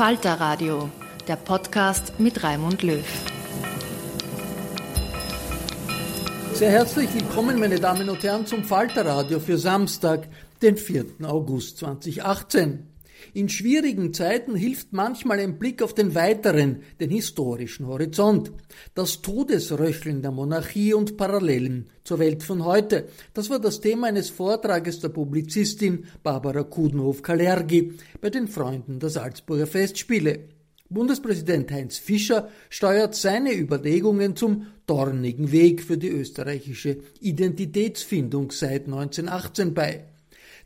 Falter Radio, der Podcast mit Raimund Löw. Sehr herzlich willkommen, meine Damen und Herren, zum Falter Radio für Samstag, den 4. August 2018. In schwierigen Zeiten hilft manchmal ein Blick auf den weiteren, den historischen Horizont. Das Todesröcheln der Monarchie und Parallelen zur Welt von heute. Das war das Thema eines Vortrages der Publizistin Barbara Kudenhof-Kalergi bei den Freunden der Salzburger Festspiele. Bundespräsident Heinz Fischer steuert seine Überlegungen zum dornigen Weg für die österreichische Identitätsfindung seit 1918 bei.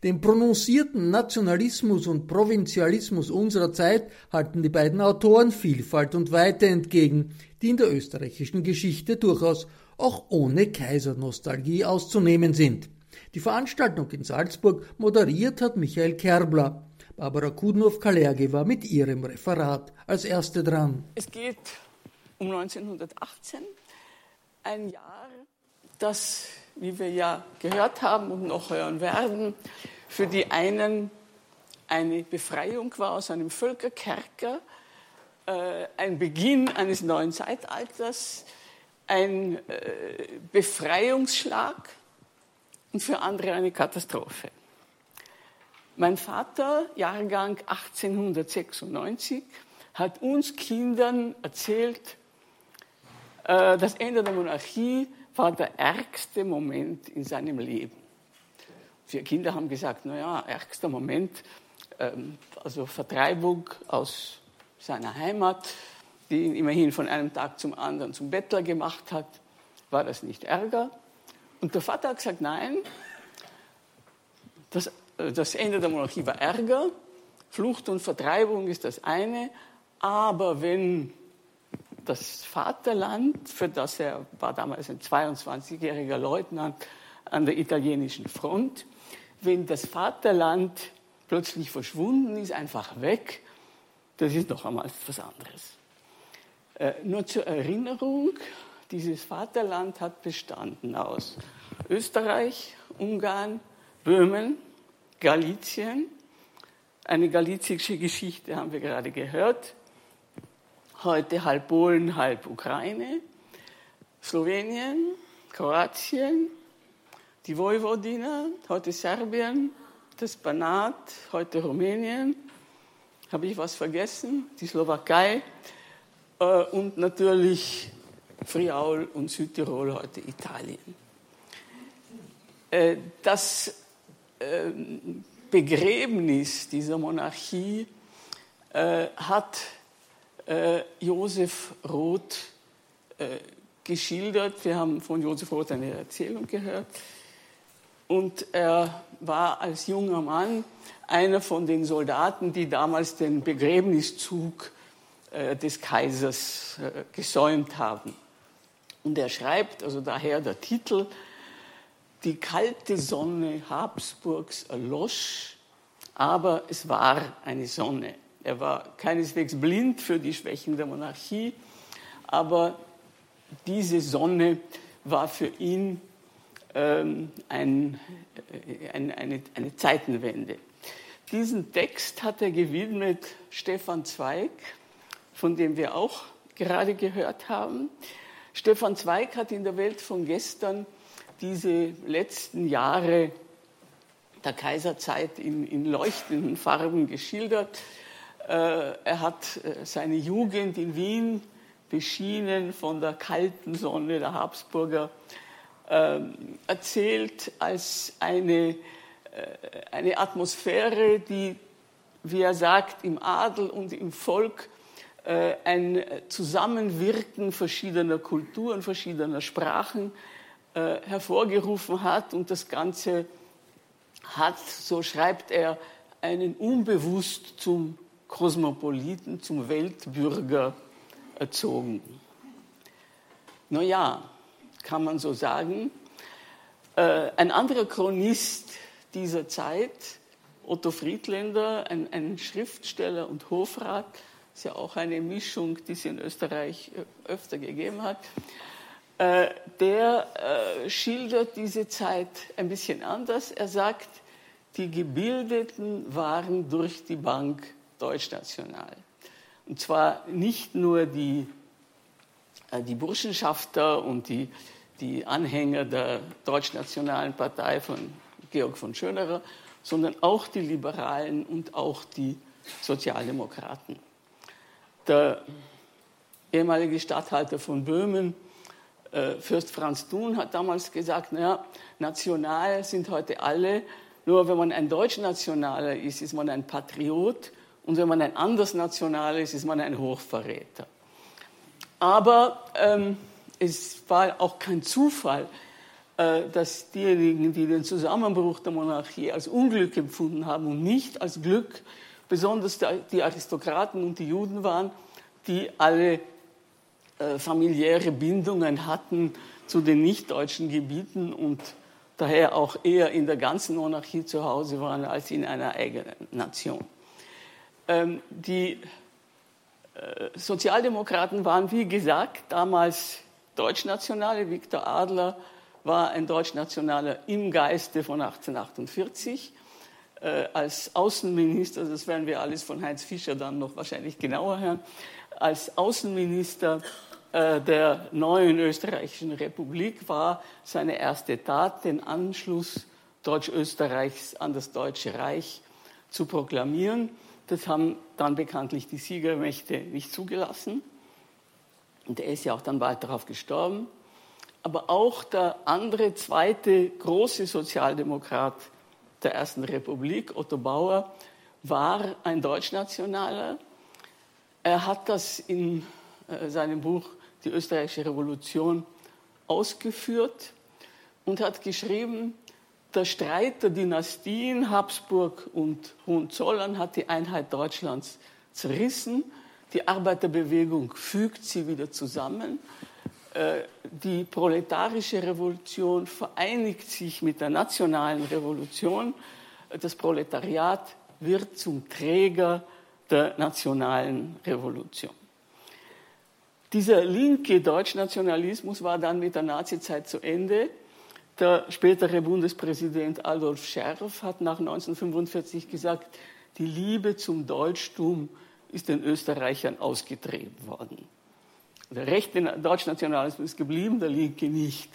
Dem prononcierten Nationalismus und Provinzialismus unserer Zeit halten die beiden Autoren Vielfalt und Weite entgegen, die in der österreichischen Geschichte durchaus auch ohne Kaisernostalgie auszunehmen sind. Die Veranstaltung in Salzburg moderiert hat Michael Kerbler. Barbara Kudenhoff-Kalerge war mit ihrem Referat als erste dran. Es geht um 1918, ein Jahr, das, wie wir ja gehört haben und noch hören werden, für die einen eine Befreiung war aus einem Völkerkerker, äh, ein Beginn eines neuen Zeitalters, ein äh, Befreiungsschlag und für andere eine Katastrophe. Mein Vater, Jahrgang 1896, hat uns Kindern erzählt, äh, das Ende der Monarchie war der ärgste Moment in seinem Leben. Wir Kinder haben gesagt, naja, ärgster Moment, ähm, also Vertreibung aus seiner Heimat, die ihn immerhin von einem Tag zum anderen zum Bettler gemacht hat, war das nicht Ärger? Und der Vater hat gesagt, nein, das, äh, das Ende der Monarchie war Ärger, Flucht und Vertreibung ist das eine, aber wenn das Vaterland, für das er war damals ein 22-jähriger Leutnant an der italienischen Front, wenn das Vaterland plötzlich verschwunden ist, einfach weg, das ist noch einmal was anderes. Äh, nur zur Erinnerung, dieses Vaterland hat bestanden aus Österreich, Ungarn, Böhmen, Galizien. Eine galizische Geschichte haben wir gerade gehört. Heute halb Polen, halb Ukraine. Slowenien, Kroatien, die Vojvodina, heute Serbien, das Banat, heute Rumänien. Habe ich was vergessen? Die Slowakei äh, und natürlich Friaul und Südtirol, heute Italien. Äh, das äh, Begräbnis dieser Monarchie äh, hat äh, Josef Roth äh, geschildert. Wir haben von Josef Roth eine Erzählung gehört. Und er war als junger Mann einer von den Soldaten, die damals den Begräbniszug äh, des Kaisers äh, gesäumt haben. Und er schreibt, also daher der Titel, die kalte Sonne Habsburgs erlosch, aber es war eine Sonne. Er war keineswegs blind für die Schwächen der Monarchie, aber diese Sonne war für ihn ähm, ein, äh, ein, eine, eine Zeitenwende. Diesen Text hat er gewidmet Stefan Zweig, von dem wir auch gerade gehört haben. Stefan Zweig hat in der Welt von gestern diese letzten Jahre der Kaiserzeit in, in leuchtenden Farben geschildert. Äh, er hat äh, seine Jugend in Wien beschienen von der kalten Sonne der Habsburger erzählt als eine, äh, eine Atmosphäre, die, wie er sagt, im Adel und im Volk äh, ein Zusammenwirken verschiedener Kulturen, verschiedener Sprachen äh, hervorgerufen hat. Und das Ganze hat, so schreibt er, einen unbewusst zum Kosmopoliten, zum Weltbürger erzogen. Naja, kann man so sagen. Äh, ein anderer Chronist dieser Zeit, Otto Friedländer, ein, ein Schriftsteller und Hofrat, ist ja auch eine Mischung, die es in Österreich äh, öfter gegeben hat. Äh, der schildert diese Zeit ein bisschen anders. Er sagt, die Gebildeten waren durch die Bank deutschnational. Und zwar nicht nur die, die Burschenschafter und die, die Anhänger der deutschnationalen Partei von Georg von Schönerer, sondern auch die Liberalen und auch die Sozialdemokraten. Der ehemalige Statthalter von Böhmen, äh, Fürst Franz Thun, hat damals gesagt, naja, national sind heute alle, nur wenn man ein Deutschnationaler ist, ist man ein Patriot und wenn man ein Andersnationaler ist, ist man ein Hochverräter. Aber ähm, es war auch kein Zufall, äh, dass diejenigen, die den Zusammenbruch der Monarchie als Unglück empfunden haben und nicht als Glück, besonders die Aristokraten und die Juden waren, die alle äh, familiäre Bindungen hatten zu den nichtdeutschen Gebieten und daher auch eher in der ganzen Monarchie zu Hause waren als in einer eigenen Nation. Ähm, die äh, Sozialdemokraten waren, wie gesagt, damals Deutschnationale. Viktor Adler war ein Deutschnationaler im Geiste von 1848 äh, als Außenminister, das werden wir alles von Heinz Fischer dann noch wahrscheinlich genauer hören, als Außenminister äh, der neuen österreichischen Republik war seine erste Tat, den Anschluss Deutsch-Österreichs an das Deutsche Reich zu proklamieren. Das haben dann bekanntlich die Siegermächte nicht zugelassen. Und er ist ja auch dann bald darauf gestorben. Aber auch der andere, zweite große Sozialdemokrat der Ersten Republik, Otto Bauer, war ein Deutschnationaler. Er hat das in äh, seinem Buch Die österreichische Revolution ausgeführt und hat geschrieben, der Streit der Dynastien Habsburg und Hohenzollern hat die Einheit Deutschlands zerrissen. Die Arbeiterbewegung fügt sie wieder zusammen. Äh, die proletarische Revolution vereinigt sich mit der nationalen Revolution. Das Proletariat wird zum Träger der nationalen Revolution. Dieser linke Deutschnationalismus war dann mit der Nazizeit zu Ende. Der spätere Bundespräsident Adolf Scherf hat nach 1945 gesagt, die Liebe zum Deutschtum ist den Österreichern ausgetrieben worden. Der rechte Deutschnationalismus ist geblieben, der linke nicht.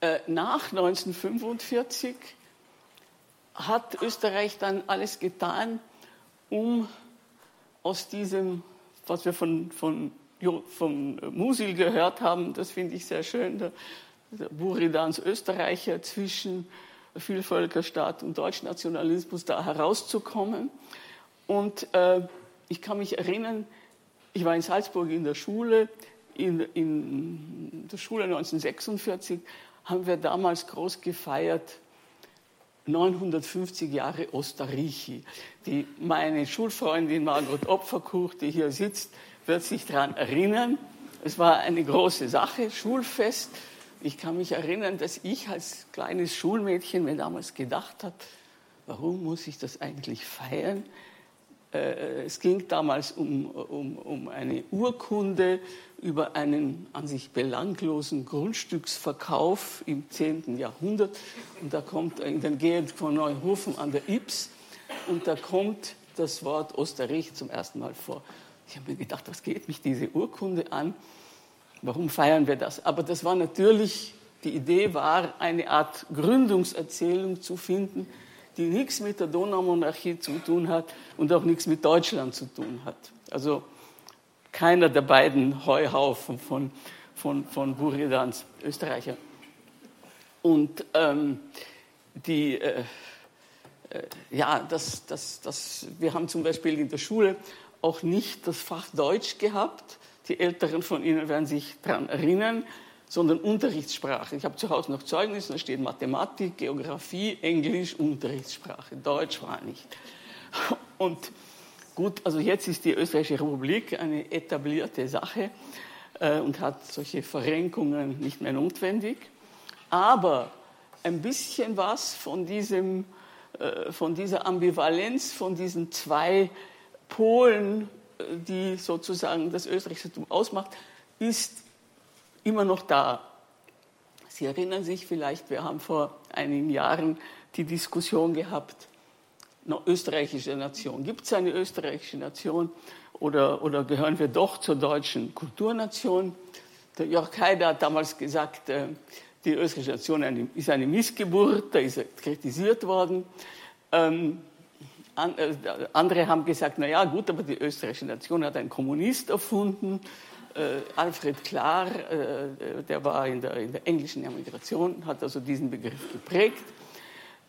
Äh, nach 1945 hat Österreich dann alles getan, um aus diesem, was wir von, von, von Musil gehört haben, das finde ich sehr schön, der, der Buridans Österreicher zwischen Vielvölkerstaat und Deutschnationalismus da herauszukommen. Und äh, ich kann mich erinnern, ich war in Salzburg in der Schule, in, in der Schule 1946 haben wir damals groß gefeiert 950 Jahre Osterreichi. Die, meine Schulfreundin Margot Opferkuch, die hier sitzt, wird sich daran erinnern. Es war eine große Sache, Schulfest. Ich kann mich erinnern, dass ich als kleines Schulmädchen mir damals gedacht habe, warum muss ich das eigentlich feiern? Äh, es ging damals um, um, um eine Urkunde über einen an sich belanglosen Grundstücksverkauf im 10. Jahrhundert. Und da kommt in der Gegend von Neuhofen an der Ips und da kommt das Wort Osterreich zum ersten Mal vor. Ich habe mir gedacht, was geht mich diese Urkunde an? Warum feiern wir das? Aber das war natürlich, die Idee war, eine Art Gründungserzählung zu finden, die nichts mit der Donaumonarchie zu tun hat und auch nichts mit Deutschland zu tun hat. Also keiner der beiden Heuhaufen von, von, von Buridans, Österreicher. Und ähm, die, äh, äh, ja, das, das, das, wir haben zum Beispiel in der Schule auch nicht das Fach Deutsch gehabt. Die Älteren von Ihnen werden sich daran erinnern sondern Unterrichtssprache. Ich habe zu Hause noch Zeugnisse, da steht Mathematik, Geografie, Englisch, Unterrichtssprache. Deutsch war nicht. Und gut, also jetzt ist die Österreichische Republik eine etablierte Sache äh, und hat solche Verrenkungen nicht mehr notwendig. Aber ein bisschen was von, diesem, äh, von dieser Ambivalenz, von diesen zwei Polen, äh, die sozusagen das Österreichstum ausmacht, ist immer noch da. Sie erinnern sich vielleicht, wir haben vor einigen Jahren die Diskussion gehabt, eine österreichische Nation. Gibt es eine österreichische Nation oder, oder gehören wir doch zur deutschen Kulturnation? Der Jörg Haider hat damals gesagt, äh, die österreichische Nation ist eine Missgeburt, da ist er kritisiert worden. Ähm, äh, andere haben gesagt, na ja, gut, aber die österreichische Nation hat ein Kommunist erfunden äh, Alfred Klar, äh, der war in der, in der englischen Emigration, hat also diesen Begriff geprägt.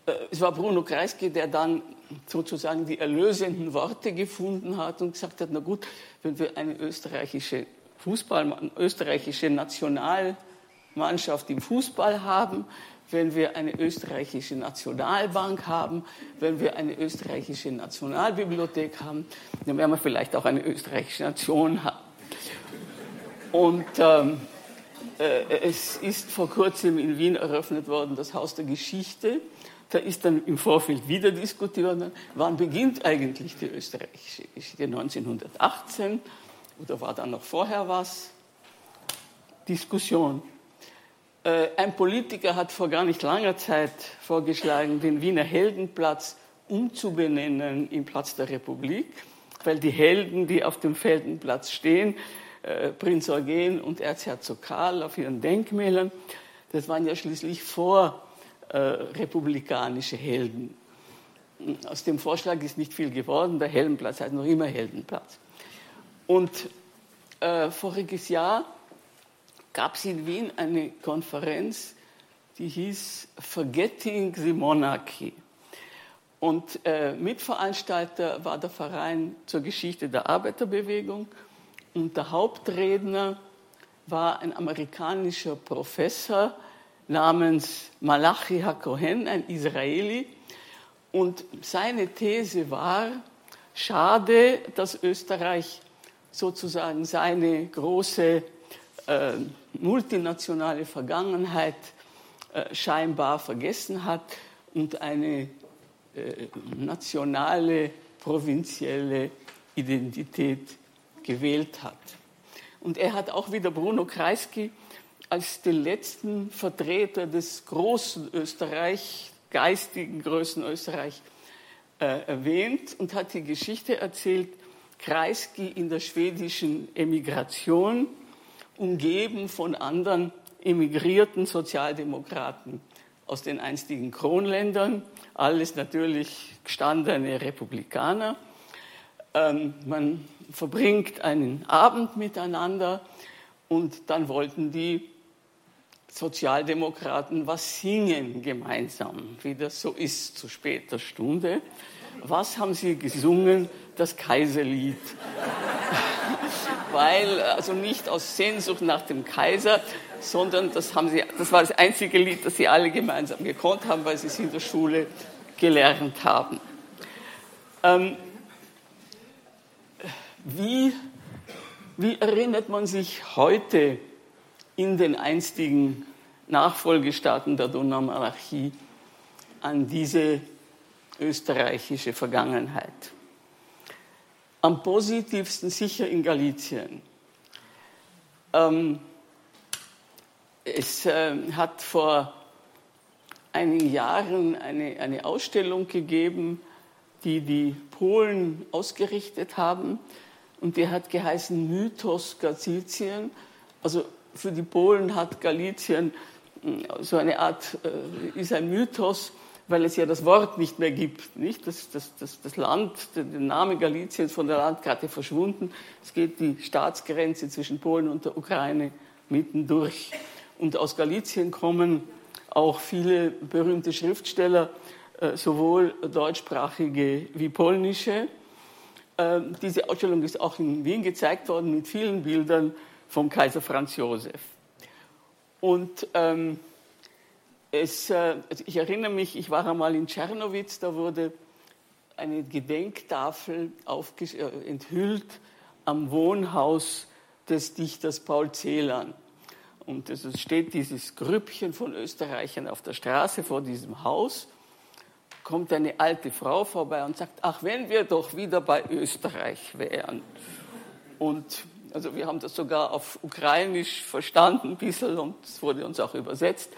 Äh, es war Bruno Kreisky, der dann sozusagen die erlösenden Worte gefunden hat und gesagt hat, na gut, wenn wir eine österreichische Fußball, österreichische Nationalmannschaft im Fußball haben, wenn wir eine österreichische Nationalbank haben, wenn wir eine österreichische Nationalbibliothek haben, dann werden wir vielleicht auch eine österreichische Nation haben. Und ähm, äh, es ist vor kurzem in Wien eröffnet worden, das Haus der Geschichte. Da ist dann im Vorfeld wieder diskutiert worden, wann beginnt eigentlich die österreichische Geschichte? 1918 oder war da noch vorher was? Diskussion. Äh, ein Politiker hat vor gar nicht langer Zeit vorgeschlagen, den Wiener Heldenplatz umzubenennen in Platz der Republik, weil die Helden, die auf dem Feldenplatz stehen, Prinz Eugen und Erzherzog Karl auf ihren Denkmälern. Das waren ja schließlich vorrepublikanische äh, Helden. Aus dem Vorschlag ist nicht viel geworden. Der Heldenplatz heißt noch immer Heldenplatz. Und äh, voriges Jahr gab es in Wien eine Konferenz, die hieß Forgetting the Monarchy. Und äh, Mitveranstalter war der Verein zur Geschichte der Arbeiterbewegung und der Hauptredner war ein amerikanischer Professor namens Malachi HaKohen, ein Israeli. Und seine These war, schade, dass Österreich sozusagen seine große äh, multinationale Vergangenheit äh, scheinbar vergessen hat und eine äh, nationale, provinzielle Identität gewählt hat. Und er hat auch wieder Bruno Kreisky als den letzten Vertreter des großen Österreich, geistigen Größen Österreich, äh, erwähnt und hat die Geschichte erzählt, Kreisky in der schwedischen Emigration, umgeben von anderen emigrierten Sozialdemokraten aus den einstigen Kronländern, alles natürlich gestandene Republikaner. Ähm, man verbringt einen Abend miteinander und dann wollten die Sozialdemokraten was singen gemeinsam, wie das so ist zu später Stunde. Was haben sie gesungen? Das Kaiserlied. weil, also nicht aus Sehnsucht nach dem Kaiser, sondern das, haben sie, das war das einzige Lied, das sie alle gemeinsam gekonnt haben, weil sie es in der Schule gelernt haben. Ähm, wie, wie erinnert man sich heute in den einstigen Nachfolgestaaten der Donaumonarchie an diese österreichische Vergangenheit? Am positivsten sicher in Galizien. Ähm, es äh, hat vor einigen Jahren eine, eine Ausstellung gegeben, die die Polen ausgerichtet haben. Und die hat geheißen Mythos Galizien. Also für die Polen hat Galizien hm, so eine Art, äh, ist ein Mythos, weil es ja das Wort nicht mehr gibt. Nicht? Das, das, das, das Land, der Name Galiziens von der Landkarte verschwunden. Es geht die Staatsgrenze zwischen Polen und der Ukraine mitten durch. Und aus Galizien kommen auch viele berühmte Schriftsteller, äh, sowohl deutschsprachige wie polnische. Ähm, diese Ausstellung ist auch in Wien gezeigt worden mit vielen Bildern vom Kaiser Franz Josef. Und ähm, es, äh, also ich erinnere mich, ich war einmal in Tschernowitz, da wurde eine Gedenktafel äh, enthüllt am Wohnhaus des Dichters Paul Celan. Und es steht dieses Grüppchen von Österreichern auf der Straße vor diesem Haus. Kommt eine alte Frau vorbei und sagt: Ach, wenn wir doch wieder bei Österreich wären. Und also wir haben das sogar auf Ukrainisch verstanden, ein bisschen, und es wurde uns auch übersetzt.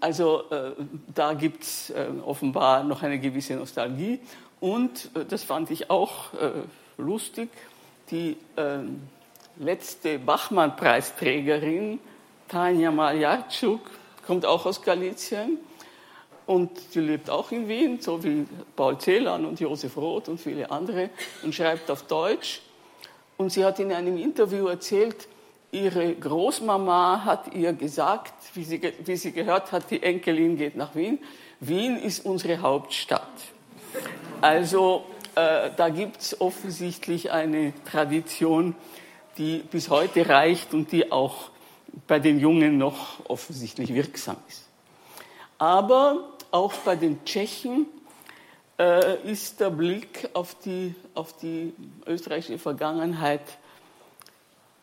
Also äh, da gibt es äh, offenbar noch eine gewisse Nostalgie. Und äh, das fand ich auch äh, lustig, die ähm, letzte Bachmann-Preisträgerin, Tanja Maljarczuk, kommt auch aus Galizien und sie lebt auch in Wien, so wie Paul Celan und Josef Roth und viele andere und schreibt auf Deutsch. Und sie hat in einem Interview erzählt, ihre Großmama hat ihr gesagt, wie sie, wie sie gehört hat, die Enkelin geht nach Wien, Wien ist unsere Hauptstadt. Also äh, da gibt es offensichtlich eine Tradition, die bis heute reicht und die auch bei den Jungen noch offensichtlich wirksam ist. Aber auch bei den Tschechen äh, ist der Blick auf die, auf die österreichische Vergangenheit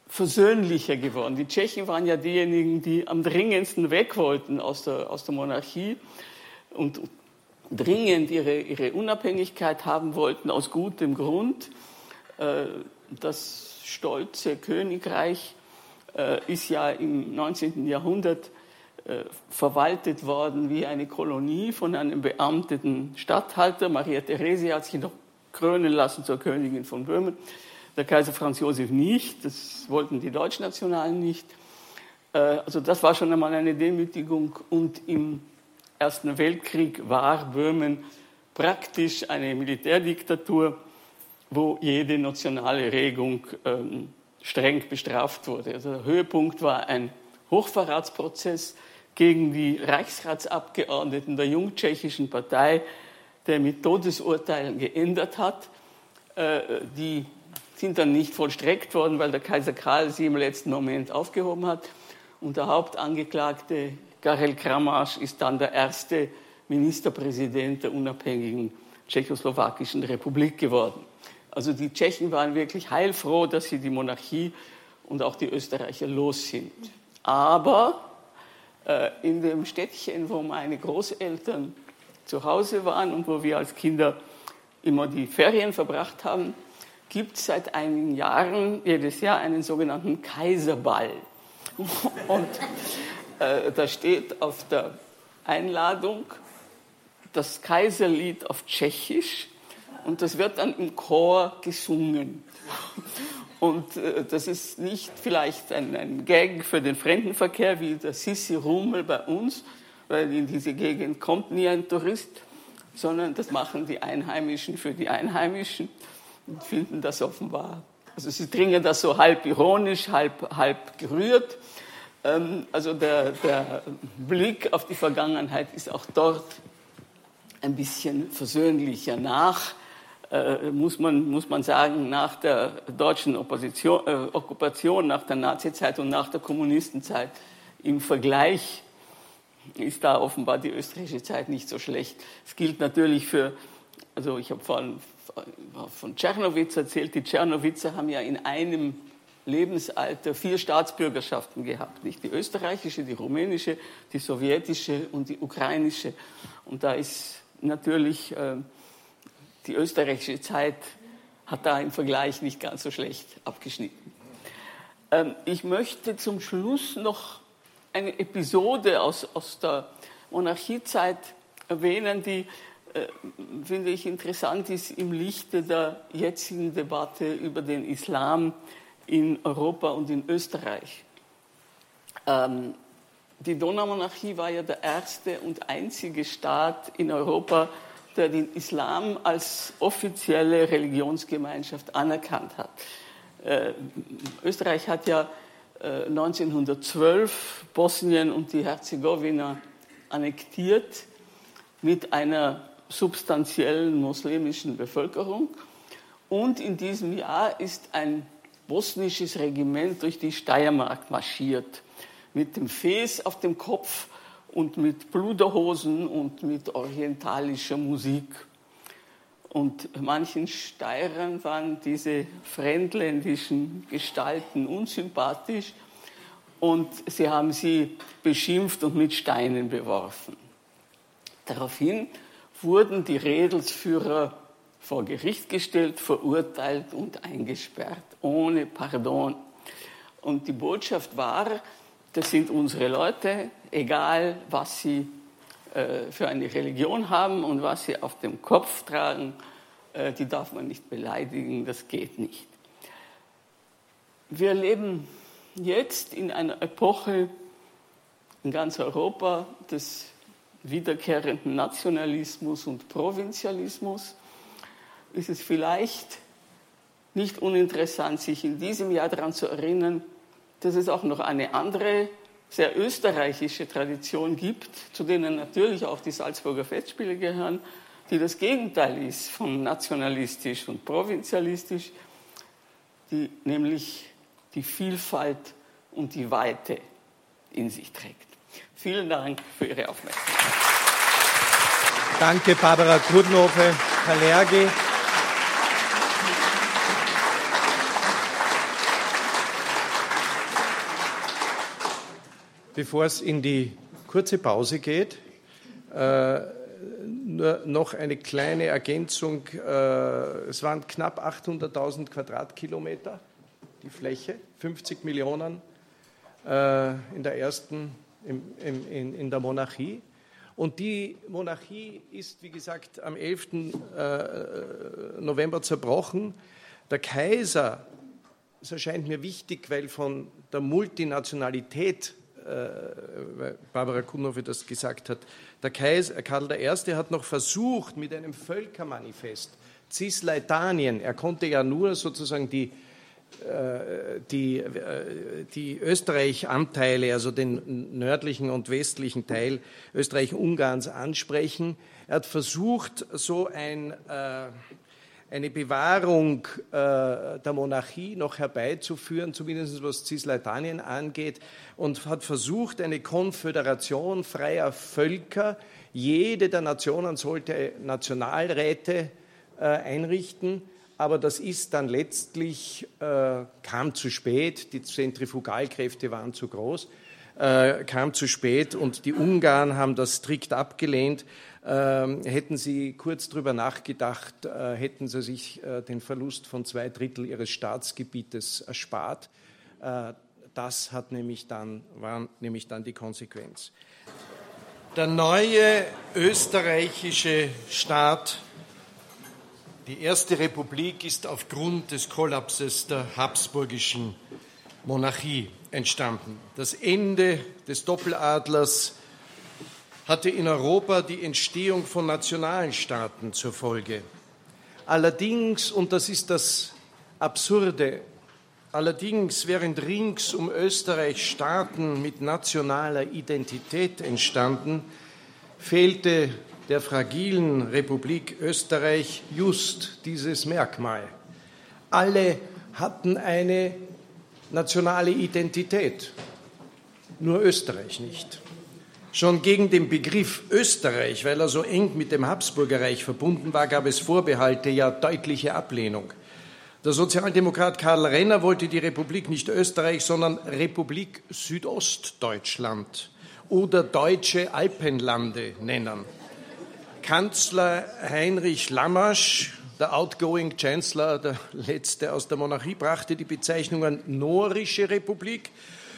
versöhnlicher geworden. Die Tschechen waren ja diejenigen, die am dringendsten weg wollten aus der, aus der Monarchie und dringend ihre, ihre Unabhängigkeit haben wollten, aus gutem Grund. Äh, das stolze Königreich äh, ist ja im 19. Jahrhundert verwaltet worden wie eine Kolonie von einem beamteten Statthalter. Maria Theresia hat sich noch krönen lassen zur Königin von Böhmen. Der Kaiser Franz Josef nicht, das wollten die Deutschnationalen nicht. Äh, also das war schon einmal eine Demütigung und im Ersten Weltkrieg war Böhmen praktisch eine Militärdiktatur wo jede nationale Regung ähm, streng bestraft wurde. Also der Höhepunkt war ein Hochverratsprozess gegen die Reichsratsabgeordneten der jungtschechischen Partei, der mit Todesurteilen geändert hat. Äh, die sind dann nicht vollstreckt worden, weil der Kaiser Karl sie im letzten Moment aufgehoben hat. Und der Hauptangeklagte Karel Kramasch ist dann der erste Ministerpräsident der unabhängigen tschechoslowakischen Republik geworden. Also die Tschechen waren wirklich heilfroh, dass sie die Monarchie und auch die Österreicher los sind. Aber in dem Städtchen, wo meine Großeltern zu Hause waren und wo wir als Kinder immer die Ferien verbracht haben, gibt es seit einigen Jahren jedes Jahr einen sogenannten Kaiserball. Und äh, da steht auf der Einladung das Kaiserlied auf Tschechisch und das wird dann im Chor gesungen. Und äh, das ist nicht vielleicht ein, ein Gag für den Fremdenverkehr wie der Sissi Rummel bei uns, weil in diese Gegend kommt nie ein Tourist, sondern das machen die Einheimischen für die Einheimischen und finden das offenbar. Also sie dringen das so halb ironisch, halb, halb gerührt. Ähm, also der, der Blick auf die Vergangenheit ist auch dort ein bisschen versöhnlicher nach äh, muss, man, muss man sagen, nach der deutschen Opposition, äh, Okkupation, nach der Nazizeit und nach der Kommunistenzeit im Vergleich ist da offenbar die österreichische Zeit nicht so schlecht. Es gilt natürlich für, also ich habe von, von Tschernowitz erzählt, die Tschernowitzer haben ja in einem Lebensalter vier Staatsbürgerschaften gehabt. Nicht die österreichische, die rumänische, die sowjetische und die ukrainische. Und da ist natürlich äh, die österreichische Zeit hat da im Vergleich nicht ganz so schlecht abgeschnitten. Ähm, ich möchte zum Schluss noch eine Episode aus, aus der Monarchiezeit erwähnen, die, äh, finde ich, interessant ist im Lichte der jetzigen Debatte über den Islam in Europa und in Österreich. Ähm, die Donaumonarchie war ja der erste und einzige Staat in Europa, der den Islam als offizielle Religionsgemeinschaft anerkannt hat. Äh, Österreich hat ja 1912 äh, Bosnien und die Herzegowina annektiert mit einer substanziellen muslimischen Bevölkerung. Und in diesem Jahr ist ein bosnisches Regiment durch die Steiermark marschiert, mit dem Fes auf dem Kopf und mit Bluderhosen und mit orientalischer Musik. Und manchen Steirern waren diese fremdländischen Gestalten unsympathisch und sie haben sie beschimpft und mit Steinen beworfen. Daraufhin wurden die Redelsführer vor Gericht gestellt, verurteilt und eingesperrt, ohne Pardon. Und die Botschaft war, das sind unsere Leute, egal was sie äh, für eine Religion haben und was sie auf dem Kopf tragen, äh, die darf man nicht beleidigen, das geht nicht. Wir leben jetzt in einer Epoche in ganz Europa des wiederkehrenden Nationalismus und Provinzialismus. Ist es vielleicht nicht uninteressant, sich in diesem Jahr daran zu erinnern, dass es auch noch eine andere sehr österreichische Tradition gibt, zu denen natürlich auch die Salzburger Festspiele gehören, die das Gegenteil ist von nationalistisch und provinzialistisch, die nämlich die Vielfalt und die Weite in sich trägt. Vielen Dank für Ihre Aufmerksamkeit. Danke, Barbara Kudnofe, Herr Bevor es in die kurze Pause geht, äh, nur noch eine kleine Ergänzung. Äh, es waren knapp 800.000 Quadratkilometer, die Fläche, 50 Millionen äh, in der ersten, in, in, in der Monarchie. Und die Monarchie ist, wie gesagt, am 11. November zerbrochen. Der Kaiser, das erscheint mir wichtig, weil von der Multinationalität äh, Barbara Kunhofe das gesagt hat, der Kaiser Karl I. hat noch versucht mit einem Völkermanifest Cisleitanien, er konnte ja nur sozusagen die, äh, die, äh, die Österreich-Anteile, also den nördlichen und westlichen Teil Österreich-Ungarns ansprechen. Er hat versucht, so ein eine Bewahrung äh, der Monarchie noch herbeizuführen, zumindest was Cisleitanien angeht, und hat versucht, eine Konföderation freier Völker, jede der Nationen sollte Nationalräte äh, einrichten, aber das ist dann letztlich, äh, kam zu spät, die Zentrifugalkräfte waren zu groß, äh, kam zu spät und die Ungarn haben das strikt abgelehnt. Ähm, hätten Sie kurz darüber nachgedacht, äh, hätten Sie sich äh, den Verlust von zwei Drittel Ihres Staatsgebietes erspart. Äh, das hat nämlich dann, war nämlich dann die Konsequenz. Der neue österreichische Staat, die Erste Republik, ist aufgrund des Kollapses der habsburgischen Monarchie entstanden. Das Ende des Doppeladlers hatte in Europa die Entstehung von Nationalstaaten zur Folge. Allerdings, und das ist das Absurde, allerdings während rings um Österreich Staaten mit nationaler Identität entstanden, fehlte der fragilen Republik Österreich just dieses Merkmal. Alle hatten eine nationale Identität, nur Österreich nicht. Schon gegen den Begriff Österreich, weil er so eng mit dem Habsburgerreich verbunden war, gab es Vorbehalte, ja deutliche Ablehnung. Der Sozialdemokrat Karl Renner wollte die Republik nicht Österreich, sondern Republik Südostdeutschland oder Deutsche Alpenlande nennen. Kanzler Heinrich Lammasch, der outgoing Chancellor, der letzte aus der Monarchie, brachte die Bezeichnungen Norische Republik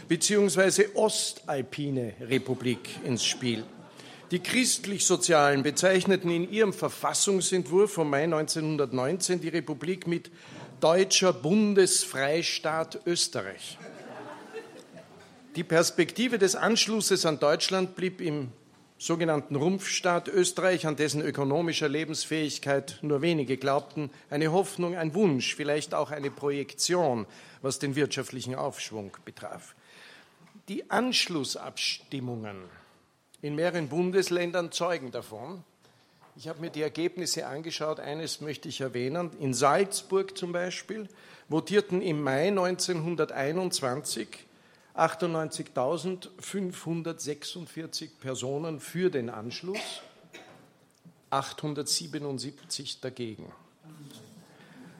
beziehungsweise Ostalpine Republik ins Spiel. Die Christlich-Sozialen bezeichneten in ihrem Verfassungsentwurf vom Mai 1919 die Republik mit Deutscher Bundesfreistaat Österreich. Die Perspektive des Anschlusses an Deutschland blieb im sogenannten Rumpfstaat Österreich, an dessen ökonomischer Lebensfähigkeit nur wenige glaubten, eine Hoffnung, ein Wunsch, vielleicht auch eine Projektion, was den wirtschaftlichen Aufschwung betraf. Die Anschlussabstimmungen in mehreren Bundesländern zeugen davon. Ich habe mir die Ergebnisse angeschaut. Eines möchte ich erwähnen. In Salzburg zum Beispiel votierten im Mai 1921 98.546 Personen für den Anschluss, 877 dagegen.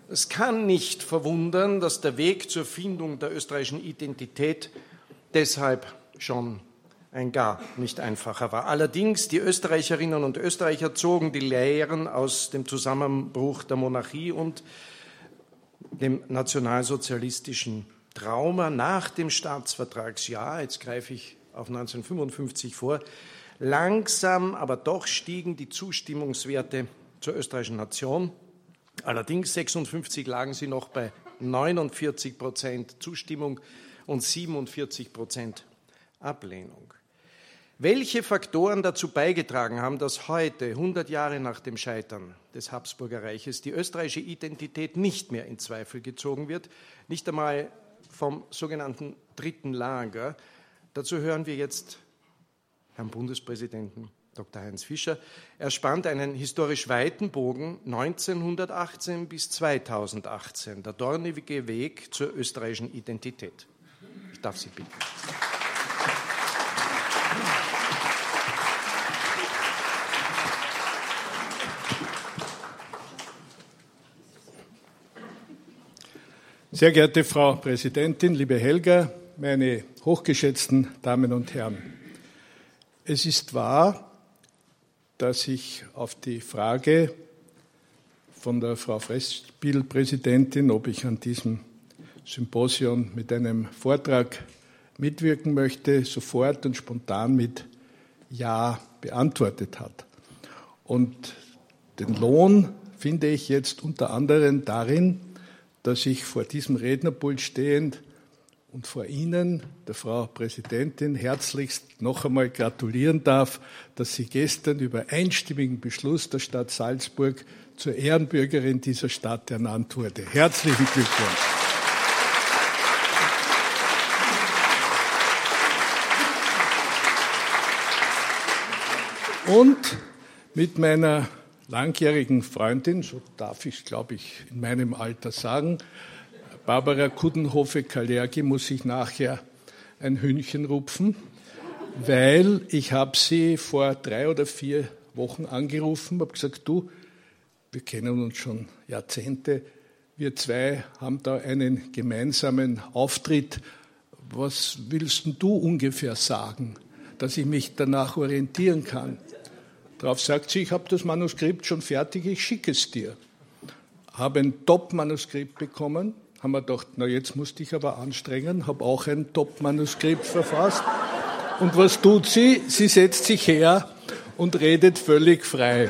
Es kann nicht verwundern, dass der Weg zur Findung der österreichischen Identität deshalb schon ein gar nicht einfacher war. Allerdings, die Österreicherinnen und Österreicher zogen die Lehren aus dem Zusammenbruch der Monarchie und dem nationalsozialistischen Trauma nach dem Staatsvertragsjahr, jetzt greife ich auf 1955 vor, langsam, aber doch stiegen die Zustimmungswerte zur österreichischen Nation. Allerdings 56 lagen sie noch bei 49 Prozent Zustimmung und 47 Prozent Ablehnung. Welche Faktoren dazu beigetragen haben, dass heute, 100 Jahre nach dem Scheitern des Habsburger Reiches, die österreichische Identität nicht mehr in Zweifel gezogen wird, nicht einmal vom sogenannten dritten Lager. Dazu hören wir jetzt Herrn Bundespräsidenten Dr. Heinz Fischer. Er spannt einen historisch weiten Bogen 1918 bis 2018, der dornige Weg zur österreichischen Identität. Ich darf Sie bitten. Sehr geehrte Frau Präsidentin, liebe Helga, meine hochgeschätzten Damen und Herren. Es ist wahr, dass ich auf die Frage von der Frau Fressspiel-Präsidentin, ob ich an diesem Symposium mit einem Vortrag mitwirken möchte, sofort und spontan mit Ja beantwortet hat. Und den Lohn finde ich jetzt unter anderem darin, dass ich vor diesem Rednerpult stehend und vor Ihnen, der Frau Präsidentin, herzlichst noch einmal gratulieren darf, dass sie gestern über einstimmigen Beschluss der Stadt Salzburg zur Ehrenbürgerin dieser Stadt ernannt wurde. Herzlichen Glückwunsch. Und mit meiner langjährigen Freundin, so darf ich es, glaube ich, in meinem Alter sagen, Barbara Kudenhofe-Kalergi, muss ich nachher ein Hühnchen rupfen, weil ich habe sie vor drei oder vier Wochen angerufen, habe gesagt, du, wir kennen uns schon Jahrzehnte, wir zwei haben da einen gemeinsamen Auftritt. Was willst du ungefähr sagen, dass ich mich danach orientieren kann? Darauf sagt sie, ich habe das Manuskript schon fertig, ich schicke es dir. Habe ein Top-Manuskript bekommen, haben wir gedacht, na jetzt musste ich aber anstrengen, habe auch ein Top-Manuskript verfasst. Und was tut sie? Sie setzt sich her und redet völlig frei.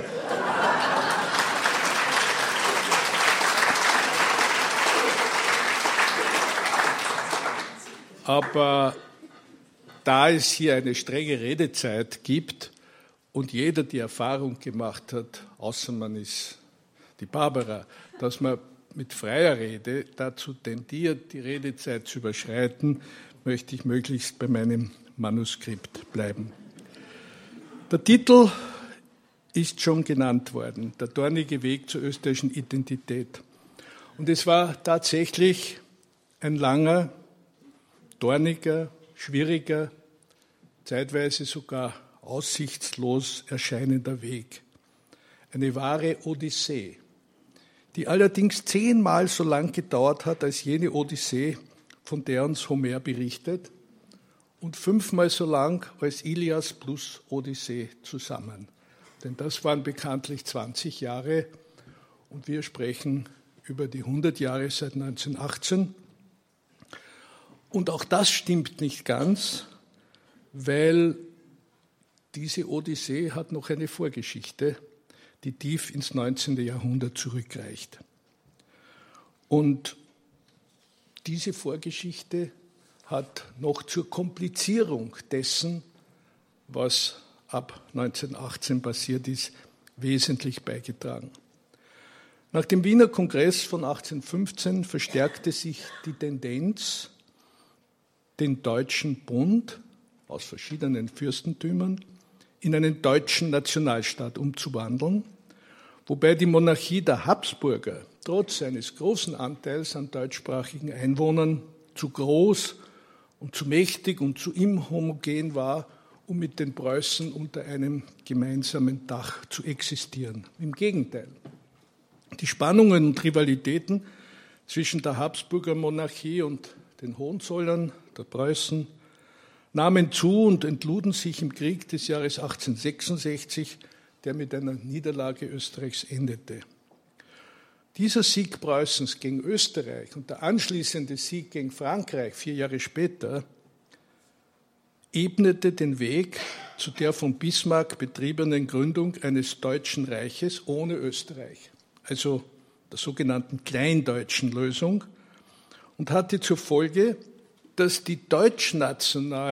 Aber da es hier eine strenge Redezeit gibt, und jeder die Erfahrung gemacht hat, außer man ist die Barbara, dass man mit freier Rede dazu tendiert, die Redezeit zu überschreiten, möchte ich möglichst bei meinem Manuskript bleiben. Der Titel ist schon genannt worden, der dornige Weg zur österreichischen Identität. Und es war tatsächlich ein langer, dorniger, schwieriger, zeitweise sogar aussichtslos erscheinender Weg. Eine wahre Odyssee, die allerdings zehnmal so lang gedauert hat als jene Odyssee, von der uns Homer berichtet, und fünfmal so lang als Ilias plus Odyssee zusammen. Denn das waren bekanntlich 20 Jahre und wir sprechen über die 100 Jahre seit 1918. Und auch das stimmt nicht ganz, weil diese Odyssee hat noch eine Vorgeschichte, die tief ins 19. Jahrhundert zurückreicht. Und diese Vorgeschichte hat noch zur Komplizierung dessen, was ab 1918 passiert ist, wesentlich beigetragen. Nach dem Wiener Kongress von 1815 verstärkte sich die Tendenz, den Deutschen Bund aus verschiedenen Fürstentümern in einen deutschen Nationalstaat umzuwandeln, wobei die Monarchie der Habsburger trotz eines großen Anteils an deutschsprachigen Einwohnern zu groß und zu mächtig und zu inhomogen war, um mit den Preußen unter einem gemeinsamen Dach zu existieren. Im Gegenteil. Die Spannungen und Rivalitäten zwischen der Habsburger Monarchie und den Hohenzollern, der Preußen, nahmen zu und entluden sich im Krieg des Jahres 1866, der mit einer Niederlage Österreichs endete. Dieser Sieg Preußens gegen Österreich und der anschließende Sieg gegen Frankreich vier Jahre später ebnete den Weg zu der von Bismarck betriebenen Gründung eines deutschen Reiches ohne Österreich, also der sogenannten kleindeutschen Lösung, und hatte zur Folge, dass die deutschnationalen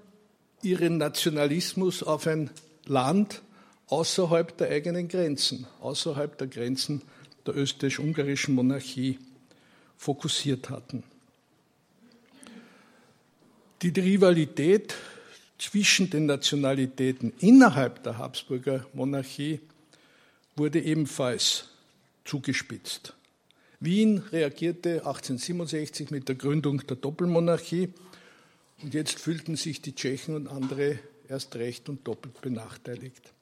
ihren Nationalismus auf ein Land außerhalb der eigenen Grenzen, außerhalb der Grenzen der österreichisch-ungarischen Monarchie fokussiert hatten. Die Rivalität zwischen den Nationalitäten innerhalb der Habsburger Monarchie wurde ebenfalls zugespitzt. Wien reagierte 1867 mit der Gründung der Doppelmonarchie und jetzt fühlten sich die Tschechen und andere erst recht und doppelt benachteiligt.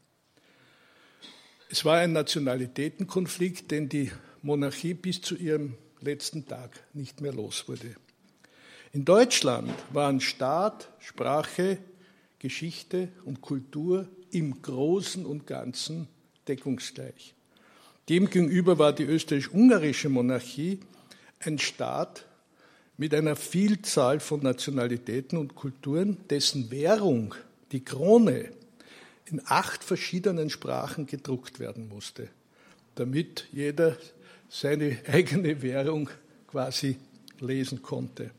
Es war ein Nationalitätenkonflikt, den die Monarchie bis zu ihrem letzten Tag nicht mehr los wurde. In Deutschland waren Staat, Sprache, Geschichte und Kultur im Großen und Ganzen deckungsgleich. Demgegenüber war die österreich-ungarische Monarchie ein Staat mit einer Vielzahl von Nationalitäten und Kulturen, dessen Währung, die Krone, in acht verschiedenen Sprachen gedruckt werden musste, damit jeder seine eigene Währung quasi lesen konnte.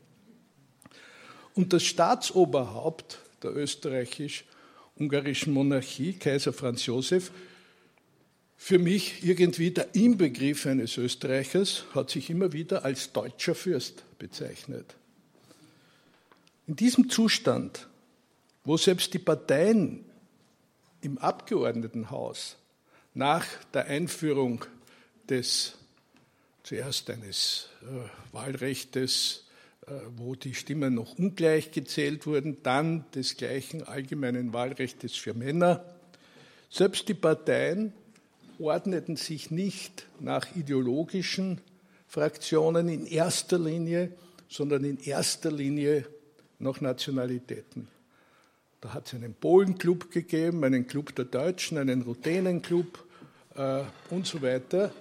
Und das Staatsoberhaupt der österreichisch-ungarischen Monarchie, Kaiser Franz Josef, für mich irgendwie der Inbegriff eines Österreichers, hat sich immer wieder als deutscher Fürst bezeichnet. In diesem Zustand, wo selbst die Parteien im Abgeordnetenhaus nach der Einführung des zuerst eines äh, Wahlrechtes, äh, wo die Stimmen noch ungleich gezählt wurden, dann des gleichen allgemeinen Wahlrechtes für Männer, selbst die Parteien ordneten sich nicht nach ideologischen Fraktionen in erster Linie, sondern in erster Linie nach Nationalitäten. Da hat es einen Polenclub gegeben, einen Club der Deutschen, einen Ruthenenclub äh, und so weiter.